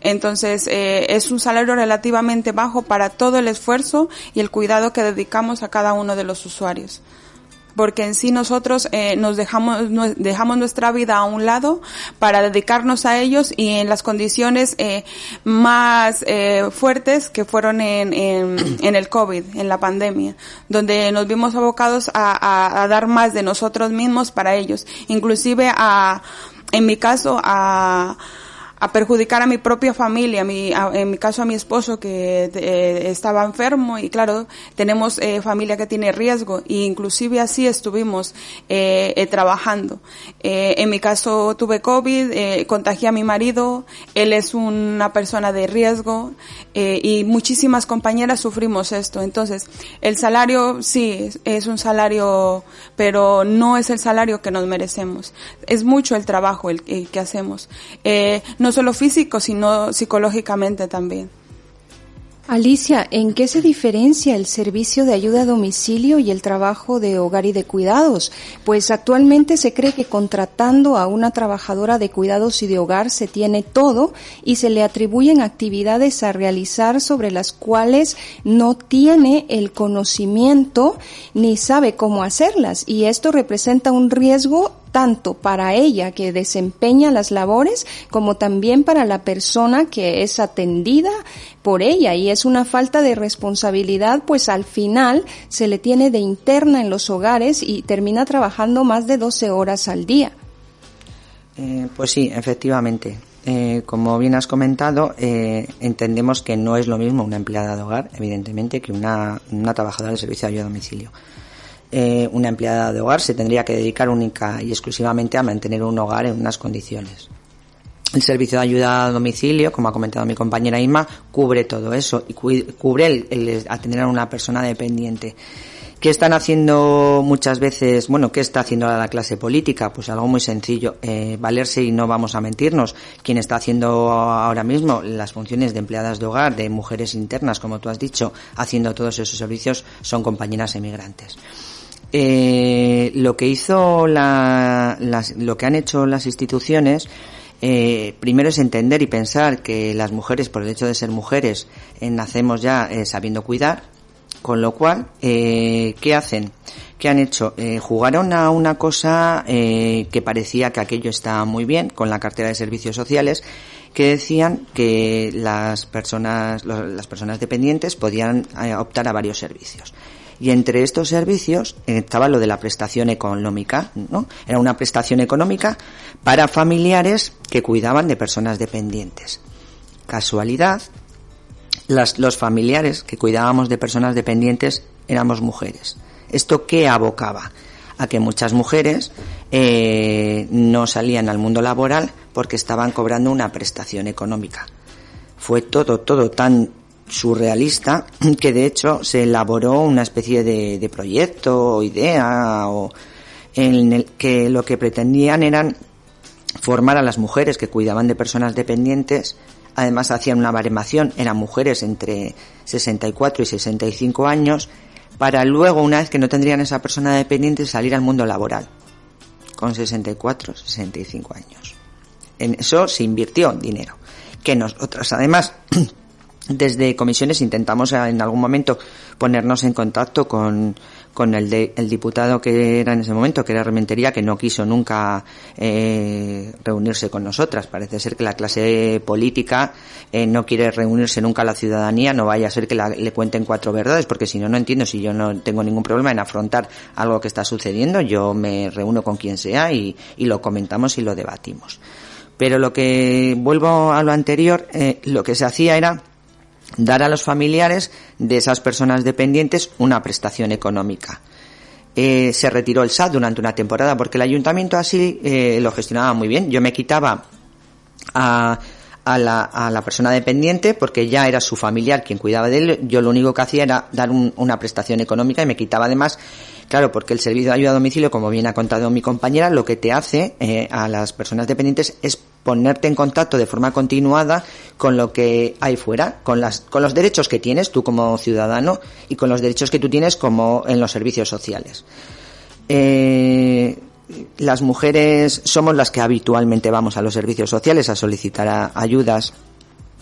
Entonces, es un salario relativamente bajo para todo el esfuerzo y el cuidado que dedicamos a cada uno de los usuarios porque en sí nosotros eh, nos dejamos dejamos nuestra vida a un lado para dedicarnos a ellos y en las condiciones eh, más eh, fuertes que fueron en, en, en, el COVID, en la pandemia, donde nos vimos abocados a, a dar más de nosotros mismos para ellos, inclusive a, en mi caso, a a perjudicar a mi propia familia, a mi, a- en mi caso a mi esposo que eh, estaba enfermo y claro, tenemos eh, familia que tiene riesgo e inclusive así estuvimos eh, eh, trabajando. Eh, en mi caso tuve COVID, eh, contagié a mi marido, él es una persona de riesgo y muchísimas compañeras sufrimos esto. Entonces, el salario sí es- un salario, pero no es el salario que nos merecemos. Es mucho el trabajo el, el que hacemos, eh, no solo físico, sino psicológicamente también.
Alicia, ¿en qué se diferencia el servicio de ayuda a domicilio y el trabajo de hogar y de cuidados? Pues actualmente se cree que contratando a una trabajadora de cuidados y de hogar se tiene todo y se le atribuyen actividades a realizar sobre las cuales no tiene el conocimiento ni sabe cómo hacerlas y esto representa un riesgo tanto para ella que desempeña las labores como también para la persona que es atendida por ella y es una falta de responsabilidad pues al final se le tiene de interna en los hogares y termina trabajando más de 12 horas al día.
Eh, pues sí, efectivamente. Eh, como bien has comentado, eh, entendemos que no es lo mismo una empleada de hogar, evidentemente, que una, una trabajadora del servicio de ayuda a domicilio. Eh, una empleada de hogar se tendría que dedicar única y exclusivamente a mantener un hogar en unas condiciones. El servicio de ayuda a domicilio, como ha comentado mi compañera Inma, cubre todo eso y cu- cubre el, atender a una persona dependiente. ¿Qué están haciendo muchas veces? Bueno, ¿qué está haciendo la clase política? Pues algo muy sencillo, eh, valerse y no vamos a mentirnos. Quien está haciendo ahora mismo las funciones de empleadas de hogar, de mujeres internas, como tú has dicho, haciendo todos esos servicios, son compañeras emigrantes. Eh, lo que hizo la, las, lo que han hecho las instituciones eh, primero es entender y pensar que las mujeres, por el hecho de ser mujeres, eh, nacemos ya eh, sabiendo cuidar, con lo cual, eh, ¿qué hacen? ¿Qué han hecho? Jugaron a una cosa que parecía que aquello estaba muy bien con la cartera de servicios sociales, que decían que las personas, las personas dependientes podían optar a varios servicios. Y entre estos servicios eh, estaba lo de la prestación económica, ¿no? Era una prestación económica para familiares que cuidaban de personas dependientes. Casualidad, los familiares que cuidábamos de personas dependientes éramos mujeres. ¿Esto qué abocaba? A que muchas mujeres eh, no salían al mundo laboral porque estaban cobrando una prestación económica. Fue todo, todo tan surrealista que de hecho se elaboró una especie de, de proyecto o idea o en el que lo que pretendían eran formar a las mujeres que cuidaban de personas dependientes. Además hacían una baremación, eran mujeres entre 64 y 65 años, para luego, una vez que no tendrían esa persona dependiente, salir al mundo laboral, con 64, 65 años. En eso se invirtió dinero. Que nosotros, además, desde comisiones intentamos eh, en algún momento ponernos en contacto con, con el, de- el diputado que era en ese momento, que era Rementería, que no quiso nunca eh, reunirse con nosotras. Parece ser que la clase política eh, no quiere reunirse nunca a la ciudadanía, no vaya a ser que la- le cuenten cuatro verdades, porque si no, no entiendo, si yo no tengo ningún problema en afrontar algo que está sucediendo, yo me reúno con quien sea y, y lo comentamos y lo debatimos. Pero lo que, vuelvo a lo anterior, eh, lo que se hacía era dar a los familiares de esas personas dependientes una prestación económica. Eh, se retiró el SAT durante una temporada porque el ayuntamiento así eh, lo gestionaba muy bien. Yo me quitaba a, a, la, a la persona dependiente porque ya era su familiar quien cuidaba de él. Yo lo único que hacía era dar un- una prestación económica y me quitaba además, claro, porque el servicio de ayuda a domicilio, como bien ha contado mi compañera, lo que te hace eh, a las personas dependientes es ponerte en contacto de forma continuada con lo que hay fuera, con las, con los derechos que tienes tú como ciudadano y con los derechos que tú tienes como en los servicios sociales. Eh, las mujeres somos las que habitualmente vamos a los servicios sociales a solicitar ayudas.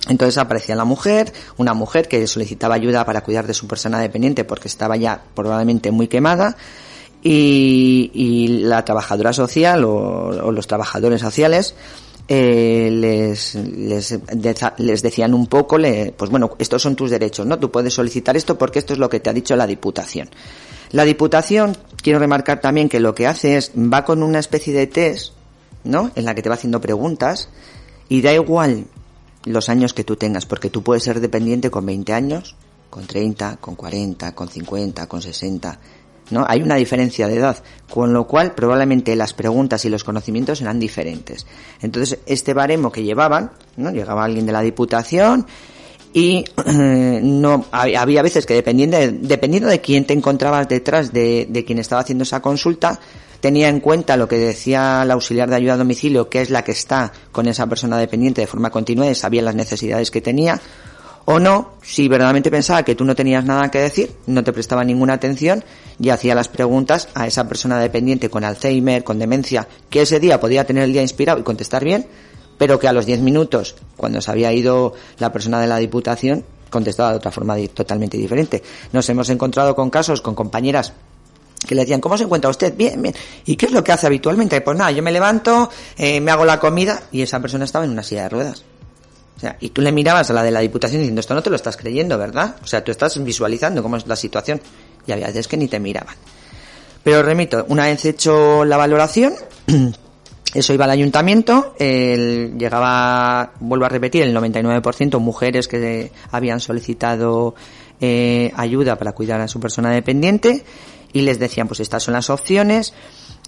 Entonces aparecía la mujer, una mujer que solicitaba ayuda para cuidar de su persona dependiente porque estaba ya probablemente muy quemada y, y la trabajadora social o los trabajadores sociales eh, les, les, les decían un poco, le- pues bueno, estos son tus derechos, ¿no? Tú puedes solicitar esto porque esto es lo que te ha dicho la Diputación. La Diputación, quiero remarcar también que lo que hace es, va con una especie de test, ¿no? En la que te va haciendo preguntas Y da igual los años que tú tengas, porque tú puedes ser dependiente con 20 años, con 30, con 40, con 50, con 60. ¿No? Hay una diferencia de edad, con lo cual probablemente las preguntas y los conocimientos eran diferentes. Entonces, este baremo que llevaban, ¿no? Llegaba alguien de la Diputación y no había veces que dependiendo de, dependiendo de quién te encontrabas detrás de, de quien estaba haciendo esa consulta, tenía en cuenta lo que decía la auxiliar de ayuda a domicilio, que es la que está con esa persona dependiente de forma continua y sabía las necesidades que tenía, o no, si verdaderamente pensaba que tú no tenías nada que decir, no te prestaba ninguna atención y hacía las preguntas a esa persona dependiente con Alzheimer, con demencia, que ese día podía tener el día inspirado y contestar bien, pero que a los 10 minutos, cuando se había ido la persona de la Diputación, contestaba de otra forma totalmente diferente. Nos hemos encontrado con casos, con compañeras que le decían, ¿cómo se encuentra usted? Bien, bien. ¿Y qué es lo que hace habitualmente? Pues nada, yo me levanto, eh, me hago la comida y esa persona estaba en una silla de ruedas. Y tú le mirabas a la de la Diputación diciendo, esto no te lo estás creyendo, ¿verdad? O sea, tú estás visualizando cómo es la situación. Y había veces que ni te miraban. Pero remito, una vez hecho la valoración, eso iba al ayuntamiento, el, llegaba, vuelvo a repetir, el 99% mujeres que habían solicitado eh, ayuda para cuidar a su persona dependiente y les decían, pues estas son las opciones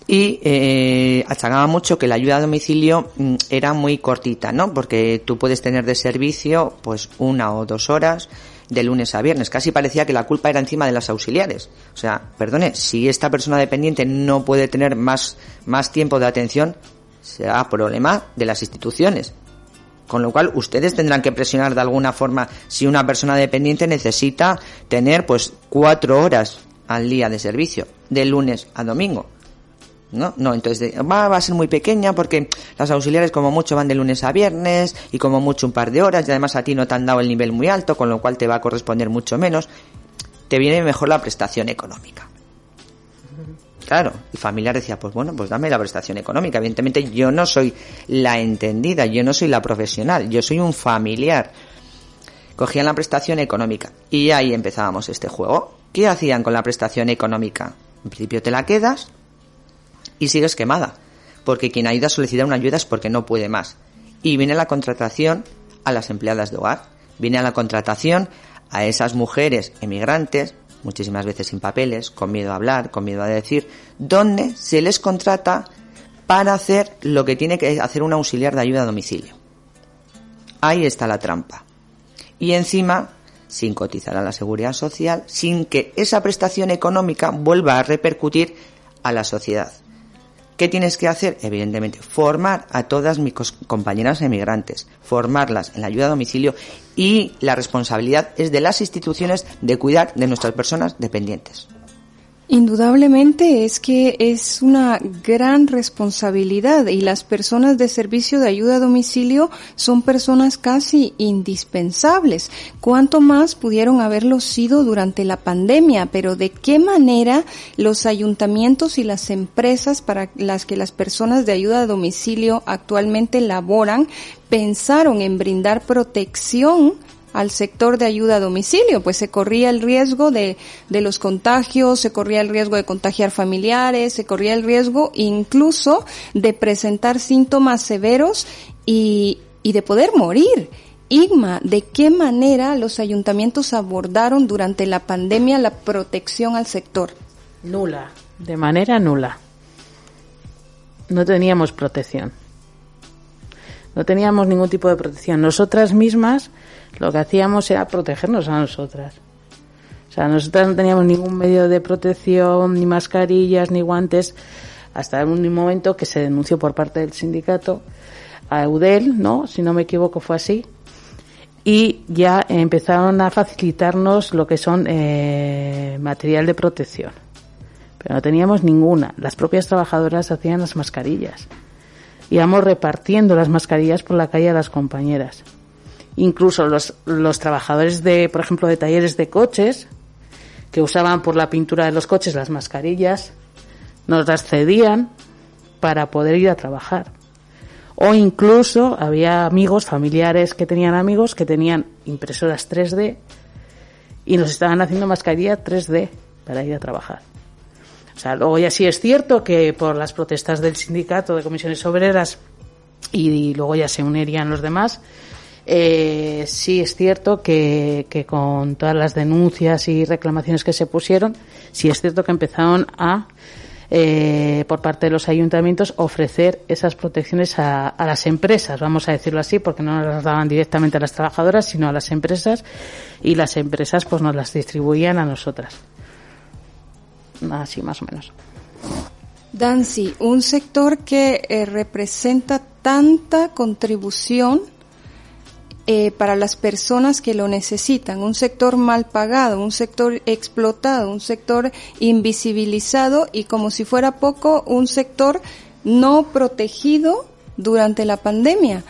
y eh, achacaba mucho que la ayuda a domicilio mm, era muy cortita, ¿no? Porque tú puedes tener de servicio pues una o dos horas de lunes a viernes. Casi parecía que la culpa era encima de las auxiliares. O sea, perdone, si esta persona dependiente no puede tener más, más tiempo de atención, será problema de las instituciones. Con lo cual, ustedes tendrán que presionar de alguna forma si una persona dependiente necesita tener pues cuatro horas al día de servicio, de lunes a domingo. ¿No? No, entonces va, va, a ser muy pequeña porque las auxiliares como mucho van de lunes a viernes y como mucho un par de horas y además a ti no te han dado el nivel muy alto, con lo cual te va a corresponder mucho menos. Te viene mejor la prestación económica. Claro, el familiar decía, pues bueno, pues dame la prestación económica. Evidentemente yo no soy la entendida, yo no soy la profesional, yo soy un familiar. Cogían la prestación económica y ahí empezábamos este juego. ¿Qué hacían con la prestación económica? En principio te la quedas, y sigues quemada, porque quien ha ido a solicitar una ayuda es porque no puede más. Y viene la contratación a las empleadas de hogar, viene a la contratación a esas mujeres emigrantes, muchísimas veces sin papeles, con miedo a hablar, con miedo a decir, donde se les contrata para hacer lo que tiene que hacer un auxiliar de ayuda a domicilio. Ahí está la trampa. Y encima, sin cotizar a la seguridad social, sin que esa prestación económica vuelva a repercutir a la sociedad. ¿Qué tienes que hacer? Evidentemente, formar a todas mis compañeras emigrantes, formarlas en la ayuda a domicilio y la responsabilidad es de las instituciones de cuidar de nuestras personas dependientes.
Indudablemente es que es una gran responsabilidad y las personas de servicio de ayuda a domicilio son personas casi indispensables. ¿Cuánto más pudieron haberlo sido durante la pandemia? Pero ¿de qué manera los ayuntamientos y las empresas para las que las personas de ayuda a domicilio actualmente laboran pensaron en brindar protección al sector de ayuda a domicilio, pues se corría el riesgo de, de los contagios, se corría el riesgo de contagiar familiares, se corría el riesgo incluso de presentar síntomas severos y, y de poder morir. Igma, ¿de qué manera los ayuntamientos abordaron durante la pandemia la protección al sector?
Nula, de manera nula. No teníamos protección. No teníamos ningún tipo de protección. Nosotras mismas lo que hacíamos era protegernos a nosotras. O sea, nosotras no teníamos ningún medio de protección, ni mascarillas, ni guantes, hasta un momento que se denunció por parte del sindicato a Eudel, ¿no? Si no me equivoco fue así. Y ya empezaron a facilitarnos lo que son eh, material de protección. Pero no teníamos ninguna. Las propias trabajadoras hacían las mascarillas. Íbamos repartiendo las mascarillas por la calle a las compañeras incluso los, los trabajadores de, por ejemplo, de talleres de coches, que usaban por la pintura de los coches las mascarillas, nos las cedían para poder ir a trabajar. O incluso había amigos, familiares que tenían amigos que tenían impresoras 3D y nos estaban haciendo mascarilla 3D para ir a trabajar. O sea, luego ya sí es cierto que por las protestas del sindicato de comisiones obreras y, luego ya se unirían los demás. Eh, sí es cierto que, que, con todas las denuncias y reclamaciones que se pusieron, sí es cierto que empezaron a, eh, por parte de los ayuntamientos, ofrecer esas protecciones a, a, las empresas, vamos a decirlo así, porque no las daban directamente a las trabajadoras, sino a las empresas, y las empresas pues nos las distribuían a nosotras. Así más o menos.
Dancy, un sector que eh, representa tanta contribución eh, para las personas que lo necesitan, un sector mal pagado, un sector explotado, un sector invisibilizado y como si fuera poco, un sector no protegido durante la pandemia.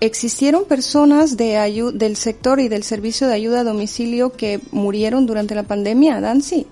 ¿Existieron personas de del sector y del servicio de ayuda a domicilio que murieron durante la pandemia, Dancy?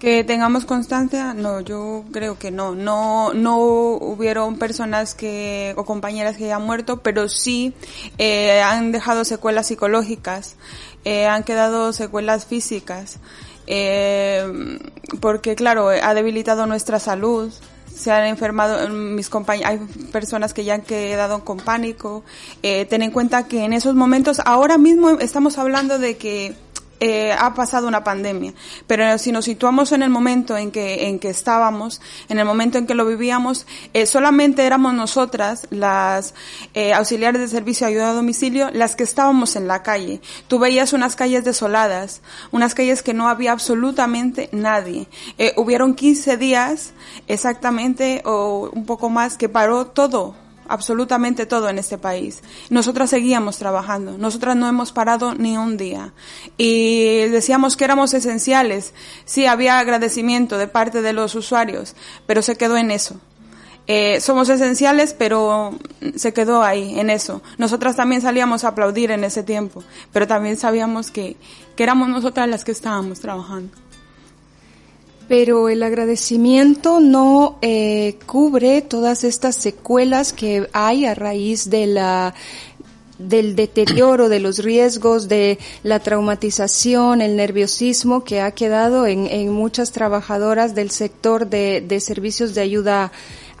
Que tengamos constancia, no, yo creo que no. No, no hubieron personas que, o compañeras que hayan muerto, pero sí eh, han dejado secuelas psicológicas, eh, han quedado secuelas físicas, eh, porque claro, ha debilitado nuestra salud, se han enfermado mis compañeros, hay personas que ya han quedado con pánico. Eh, ten en cuenta que en esos momentos, ahora mismo estamos hablando de que eh, ha pasado una pandemia. Pero si nos situamos en el momento en que, en que estábamos, en el momento en que lo vivíamos, eh, solamente éramos nosotras, las eh, auxiliares de servicio de ayuda a domicilio, las que estábamos en la calle. Tú veías unas calles desoladas, unas calles que no había absolutamente nadie. Eh, hubieron 15 días exactamente o un poco más que paró todo absolutamente todo en este país. Nosotras seguíamos trabajando, nosotras no hemos parado ni un día. Y decíamos que éramos esenciales. Sí, había agradecimiento de parte de los usuarios, pero se quedó en eso. Eh, somos esenciales, pero se quedó ahí, en eso. Nosotras también salíamos a aplaudir en ese tiempo, pero también sabíamos que, que éramos nosotras las que estábamos trabajando
pero el agradecimiento no eh, cubre todas estas secuelas que hay a raíz de la del deterioro, de los riesgos, de la traumatización, el nerviosismo que ha quedado en, en muchas trabajadoras del sector de, de servicios de ayuda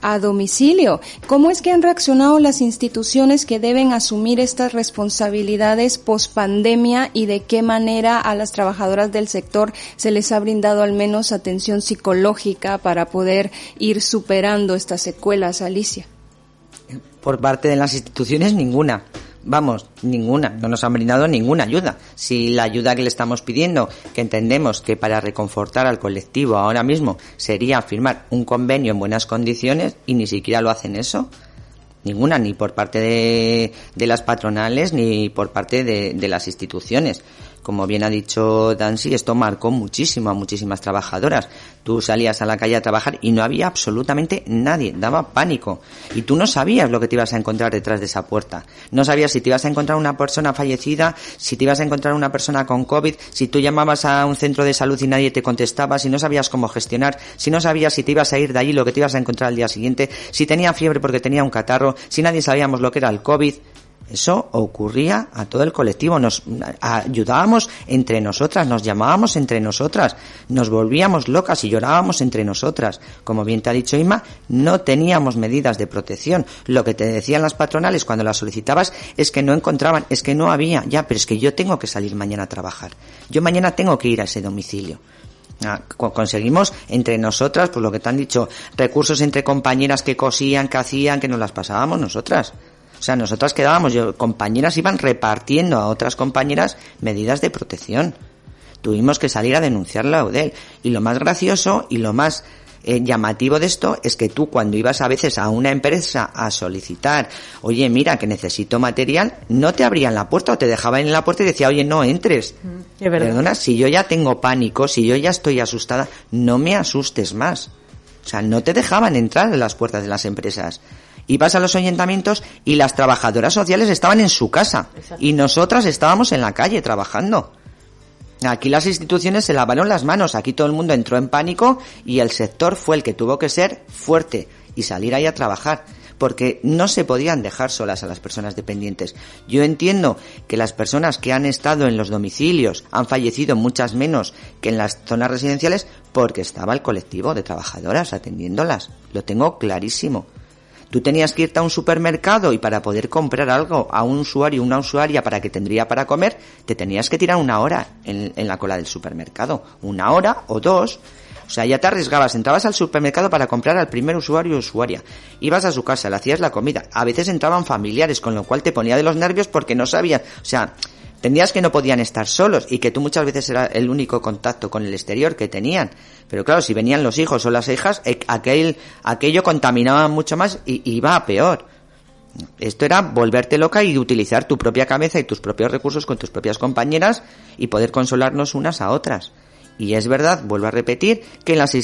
a domicilio. ¿Cómo es que han reaccionado las instituciones que deben asumir estas responsabilidades post pandemia y de qué manera a las trabajadoras del sector se les ha brindado al menos atención psicológica para poder ir superando estas secuelas, Alicia?
Por parte de las instituciones, ninguna. Vamos, ninguna, no nos han brindado ninguna ayuda. Si la ayuda que le estamos pidiendo, que entendemos que para reconfortar al colectivo ahora mismo sería firmar un convenio en buenas condiciones y ni siquiera lo hacen eso, ninguna, ni por parte de, de las patronales ni por parte de, de las instituciones como bien ha dicho Dancy, esto marcó muchísimo a muchísimas trabajadoras. Tú salías a la calle a trabajar y no había absolutamente nadie, daba pánico. Y tú no sabías lo que te ibas a encontrar detrás de esa puerta. No sabías si te ibas a encontrar una persona fallecida, si te ibas a encontrar una persona con COVID, si tú llamabas a un centro de salud y nadie te contestaba, si no sabías cómo gestionar, si no sabías si te ibas a ir de allí, lo que te ibas a encontrar al día siguiente, si tenía fiebre porque tenía un catarro, si nadie sabíamos lo que era el COVID. Eso ocurría a todo el colectivo. Nos ayudábamos entre nosotras, nos llamábamos entre nosotras, nos volvíamos locas y llorábamos entre nosotras. Como bien te ha dicho Inma, no teníamos medidas de protección. Lo que te decían las patronales cuando las solicitabas es que no encontraban, es que no había. Ya, pero es que yo tengo que salir mañana a trabajar. Yo mañana tengo que ir a ese domicilio. Ah, conseguimos entre nosotras, pues lo que te han dicho, recursos entre compañeras que cosían, que hacían, que nos las pasábamos nosotras. O sea, nosotras quedábamos, yo, compañeras iban repartiendo a otras compañeras medidas de protección. Tuvimos que salir a denunciar la UDEL. Y lo más gracioso y lo más eh, llamativo de esto es que tú cuando ibas a veces a una empresa a solicitar, oye, mira que necesito material, no te abrían la puerta o te dejaban en la puerta y decía, oye, no entres. Mm, Perdona, si yo ya tengo pánico, si yo ya estoy asustada, no me asustes más. O sea, no te dejaban entrar en las puertas de las empresas ibas a los ayuntamientos y las trabajadoras sociales estaban en su casa y nosotras estábamos en la calle trabajando. Aquí las instituciones se lavaron las manos, aquí todo el mundo entró en pánico y el sector fue el que tuvo que ser fuerte y salir ahí a trabajar porque no se podían dejar solas a las personas dependientes. Yo entiendo que las personas que han estado en los domicilios han fallecido muchas menos que en las zonas residenciales porque estaba el colectivo de trabajadoras atendiéndolas. Lo tengo clarísimo. Tú tenías que irte a un supermercado y para poder comprar algo a un usuario, una usuaria para que tendría para comer, te tenías que tirar una hora en, en la cola del supermercado. Una hora o dos. O sea, ya te arriesgabas, entrabas al supermercado para comprar al primer usuario o usuaria. Ibas a su casa, le hacías la comida. A veces entraban familiares, con lo cual te ponía de los nervios porque no sabías. O sea, Entendías que no podían estar solos y que tú muchas veces era el único contacto con el exterior que tenían. Pero claro, si venían los hijos o las hijas, eh, aquel, aquello contaminaba mucho más y iba peor. Esto era volverte loca y utilizar tu propia cabeza y tus propios recursos con tus propias compañeras y poder consolarnos unas a otras. Y es verdad, vuelvo a repetir, que las,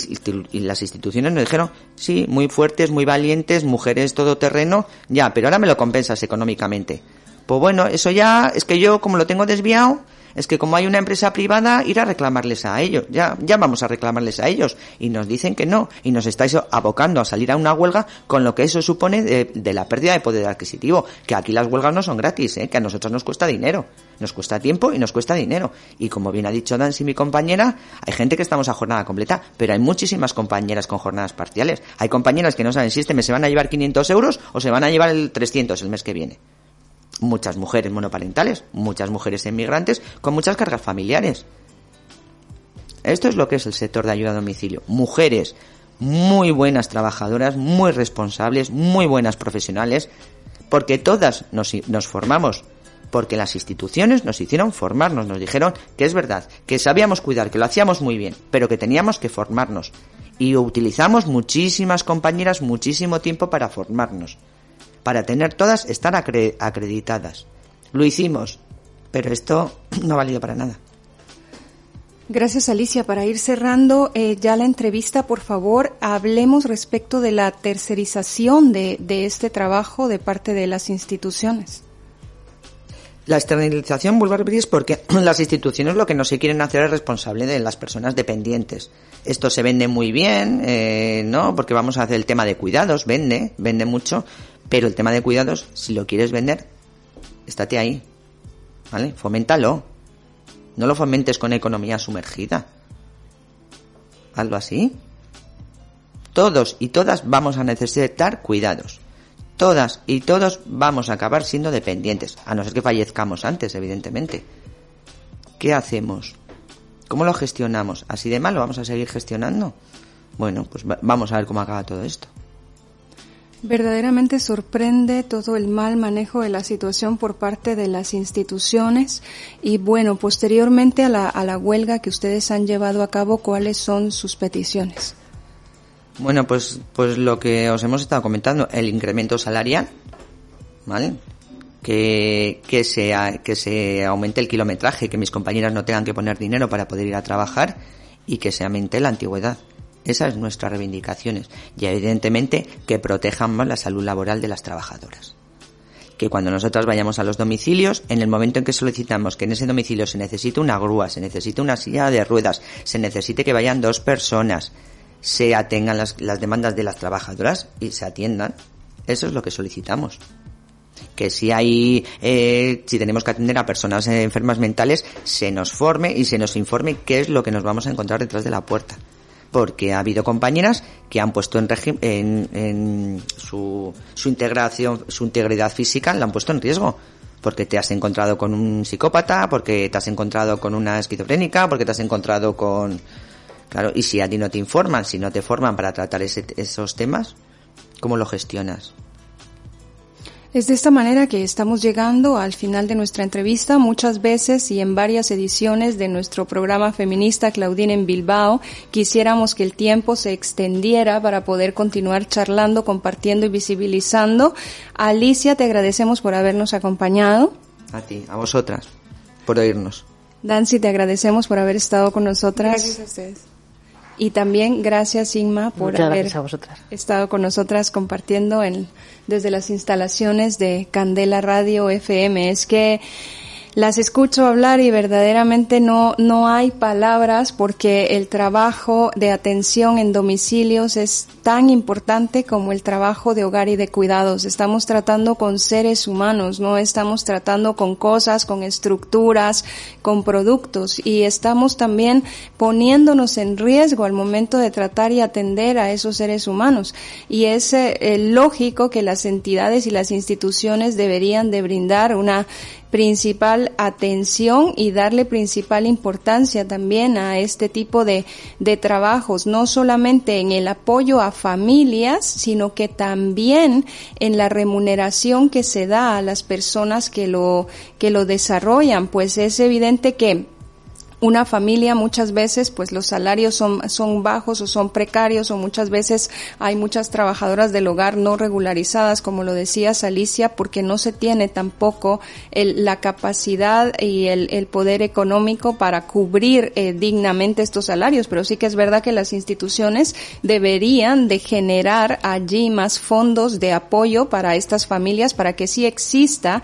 las instituciones nos dijeron, sí, muy fuertes, muy valientes, mujeres todoterreno, ya, pero ahora me lo compensas económicamente. Pues bueno, eso ya, es que yo como lo tengo desviado, es que como hay una empresa privada, ir a reclamarles a ellos. Ya, ya vamos a reclamarles a ellos. Y nos dicen que no. Y nos estáis abocando a salir a una huelga con lo que eso supone de, la pérdida de poder adquisitivo. Que aquí las huelgas no son gratis, ¿eh? que a nosotros nos cuesta dinero. Nos cuesta tiempo y nos cuesta dinero. Y como bien ha dicho Nancy, mi compañera, hay gente que estamos a jornada completa, pero hay muchísimas compañeras con jornadas parciales. Hay compañeras que no saben si este mes se van a llevar 500 euros o se van a llevar el 300 el mes que viene muchas mujeres monoparentales, muchas mujeres inmigrantes con muchas cargas familiares. Esto es lo que es el sector de ayuda a domicilio. Mujeres muy buenas trabajadoras, muy responsables, muy buenas profesionales, porque todas nos, nos formamos, porque las instituciones nos hicieron formarnos, nos dijeron que es verdad, que sabíamos cuidar, que lo hacíamos muy bien, pero que teníamos que formarnos. Y utilizamos muchísimas compañeras muchísimo tiempo para formarnos para tener todas, estar acreditadas. Lo hicimos, pero esto no ha valido para nada.
Gracias Alicia. Para ir cerrando eh, ya la entrevista, por favor, hablemos respecto de la tercerización de, de este trabajo de parte de las instituciones.
La externalización, vuelvo a repetir, es porque las instituciones lo que no se quieren hacer es responsable de las personas dependientes. Esto se vende muy bien, eh, ¿no? Porque vamos a hacer el tema de cuidados, vende, vende mucho, pero el tema de cuidados, si lo quieres vender, estate ahí. ¿Vale? Foméntalo. No lo fomentes con economía sumergida. Hazlo así. Todos y todas vamos a necesitar cuidados. Todas y todos vamos a acabar siendo dependientes, a no ser que fallezcamos antes, evidentemente. ¿Qué hacemos? ¿Cómo lo gestionamos? ¿Así de mal lo vamos a seguir gestionando? Bueno, pues vamos a ver cómo acaba todo esto.
Verdaderamente sorprende todo el mal manejo de la situación por parte de las instituciones y bueno, posteriormente a la, a la huelga que ustedes han llevado a cabo, ¿cuáles son sus peticiones?
Bueno, pues, pues lo que os hemos estado comentando, el incremento salarial, ¿vale? Que, que, se, que se aumente el kilometraje, que mis compañeras no tengan que poner dinero para poder ir a trabajar y que se aumente la antigüedad. Esas son nuestras reivindicaciones. Y evidentemente que protejan más la salud laboral de las trabajadoras. Que cuando nosotras vayamos a los domicilios, en el momento en que solicitamos que en ese domicilio se necesite una grúa, se necesite una silla de ruedas, se necesite que vayan dos personas, se atengan las, las demandas de las trabajadoras y se atiendan. Eso es lo que solicitamos que si hay, eh, si tenemos que atender a personas enfermas mentales, se nos forme y se nos informe qué es lo que nos vamos a encontrar detrás de la puerta porque ha habido compañeras que han puesto en, en, en su, su integración, su integridad física, la han puesto en riesgo. Porque te has encontrado con un psicópata, porque te has encontrado con una esquizofrénica, porque te has encontrado con... Claro, y si a ti no te informan, si no te forman para tratar ese, esos temas, ¿cómo lo gestionas?
Es de esta manera que estamos llegando al final de nuestra entrevista. Muchas veces y en varias ediciones de nuestro programa feminista Claudine en Bilbao, quisiéramos que el tiempo se extendiera para poder continuar charlando, compartiendo y visibilizando. Alicia, te agradecemos por habernos acompañado.
A ti, a vosotras, por oírnos.
Nancy, te agradecemos por haber estado con nosotras.
Gracias a ustedes.
Y también gracias Inma por
Muchas
haber estado con nosotras compartiendo en, desde las instalaciones de Candela Radio FM. Es que Las escucho hablar y verdaderamente no, no hay palabras porque el trabajo de atención en domicilios es tan importante como el trabajo de hogar y de cuidados. Estamos tratando con seres humanos, no estamos tratando con cosas, con estructuras, con productos y estamos también poniéndonos en riesgo al momento de tratar y atender a esos seres humanos. Y es eh, lógico que las entidades y las instituciones deberían de brindar una principal atención y darle principal importancia también a este tipo de, de trabajos, no solamente en el apoyo a familias, sino que también en la remuneración que se da a las personas que lo, que lo desarrollan, pues es evidente que una familia muchas veces pues los salarios son, son bajos o son precarios o muchas veces hay muchas trabajadoras del hogar no regularizadas como lo decía Alicia porque no se tiene tampoco el, la capacidad y el, el poder económico para cubrir eh, dignamente estos salarios. Pero sí que es verdad que las instituciones deberían de generar allí más fondos de apoyo para estas familias para que sí exista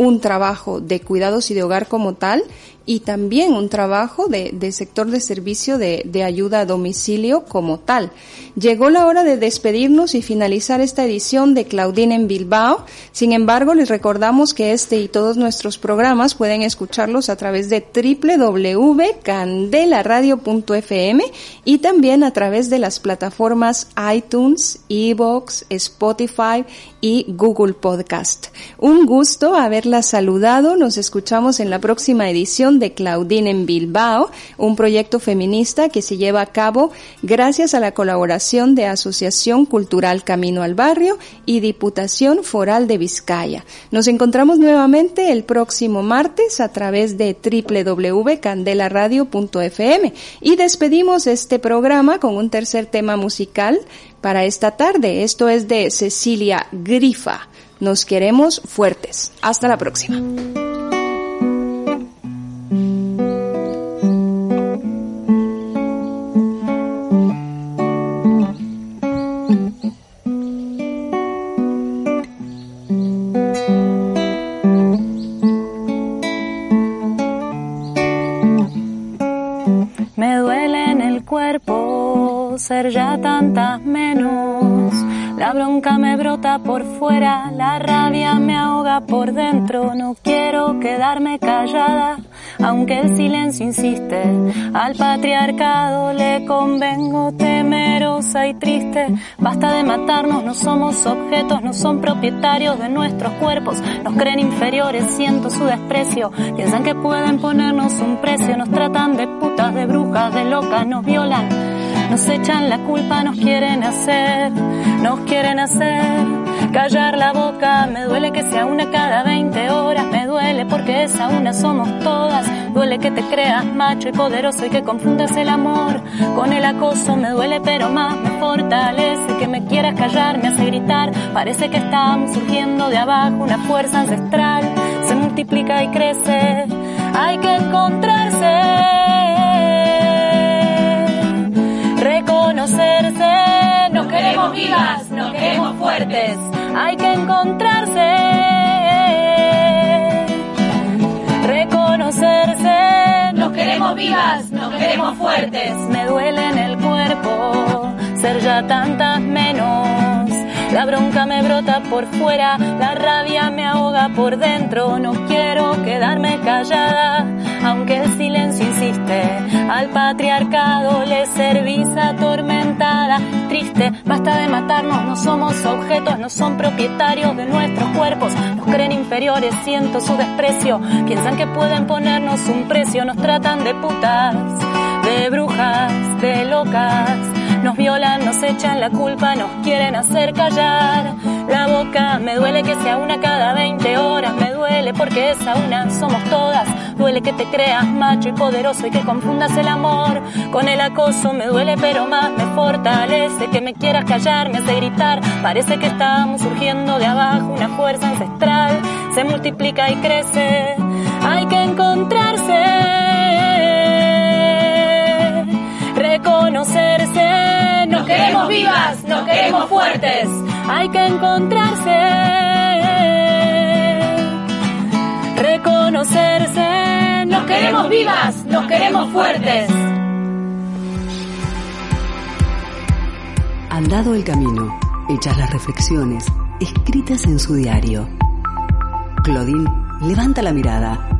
un trabajo de cuidados y de hogar como tal y también un trabajo de, de sector de servicio de, de, ayuda a domicilio como tal. Llegó la hora de despedirnos y finalizar esta edición de Claudine en Bilbao. Sin embargo, les recordamos que este y todos nuestros programas pueden escucharlos a través de www.candelaradio.fm y también a través de las plataformas iTunes, Evox, Spotify y Google Podcast. Un gusto haberla saludado. Nos escuchamos en la próxima edición de Claudine en Bilbao, un proyecto feminista que se lleva a cabo gracias a la colaboración de Asociación Cultural Camino al Barrio y Diputación Foral de Vizcaya. Nos encontramos nuevamente el próximo martes a través de www.candelaradio.fm y despedimos este programa con un tercer tema musical para esta tarde. Esto es de Cecilia Grifa. Nos queremos fuertes. Hasta la próxima.
Bronca me brota por fuera, la rabia me ahoga por dentro. No quiero quedarme callada, aunque el silencio insiste. Al patriarcado le convengo temerosa y triste. Basta de matarnos, no somos objetos, no son propietarios de nuestros cuerpos. Nos creen inferiores, siento su desprecio. Piensan que pueden ponernos un precio, nos tratan de putas, de brujas, de locas, nos violan. Nos echan la culpa, nos quieren hacer, nos quieren hacer callar la boca. Me duele que sea una cada 20 horas, me duele porque esa una somos todas. Duele que te creas macho y poderoso y que confundas el amor con el acoso. Me duele pero más me fortalece que me quieras callar, me hace gritar. Parece que estamos surgiendo de abajo una fuerza ancestral. Se multiplica y crece, hay que encontrarse reconocerse. Nos queremos vivas, nos queremos fuertes. Hay que encontrarse, reconocerse. Nos queremos vivas, nos queremos fuertes. Me duele en el cuerpo ser ya tantas menos. La bronca me brota por fuera, la rabia me ahoga por dentro. No quiero quedarme callada, aunque el silencio insiste. Al patriarcado le servís atormentada, triste. Basta de matarnos, no somos objetos, no son propietarios de nuestros cuerpos. Nos creen inferiores, siento su desprecio. Piensan que pueden ponernos un precio, nos tratan de putas, de brujas, de locas nos violan, nos echan la culpa, nos quieren hacer callar la boca. Me duele que sea una cada 20 horas, me duele porque esa una somos todas. Duele que te creas macho y poderoso y que confundas el amor con el acoso. Me duele pero más me fortalece que me quieras callar, me hace gritar. Parece que estamos surgiendo de abajo una fuerza ancestral. Se multiplica y crece. Hay que encontrarse reconocerse. Nos queremos vivas, nos queremos fuertes. Hay que encontrarse. Reconocerse
queremos vivas, nos queremos fuertes.
Andado el camino, hechas las reflexiones, escritas en su diario. Claudine levanta la mirada,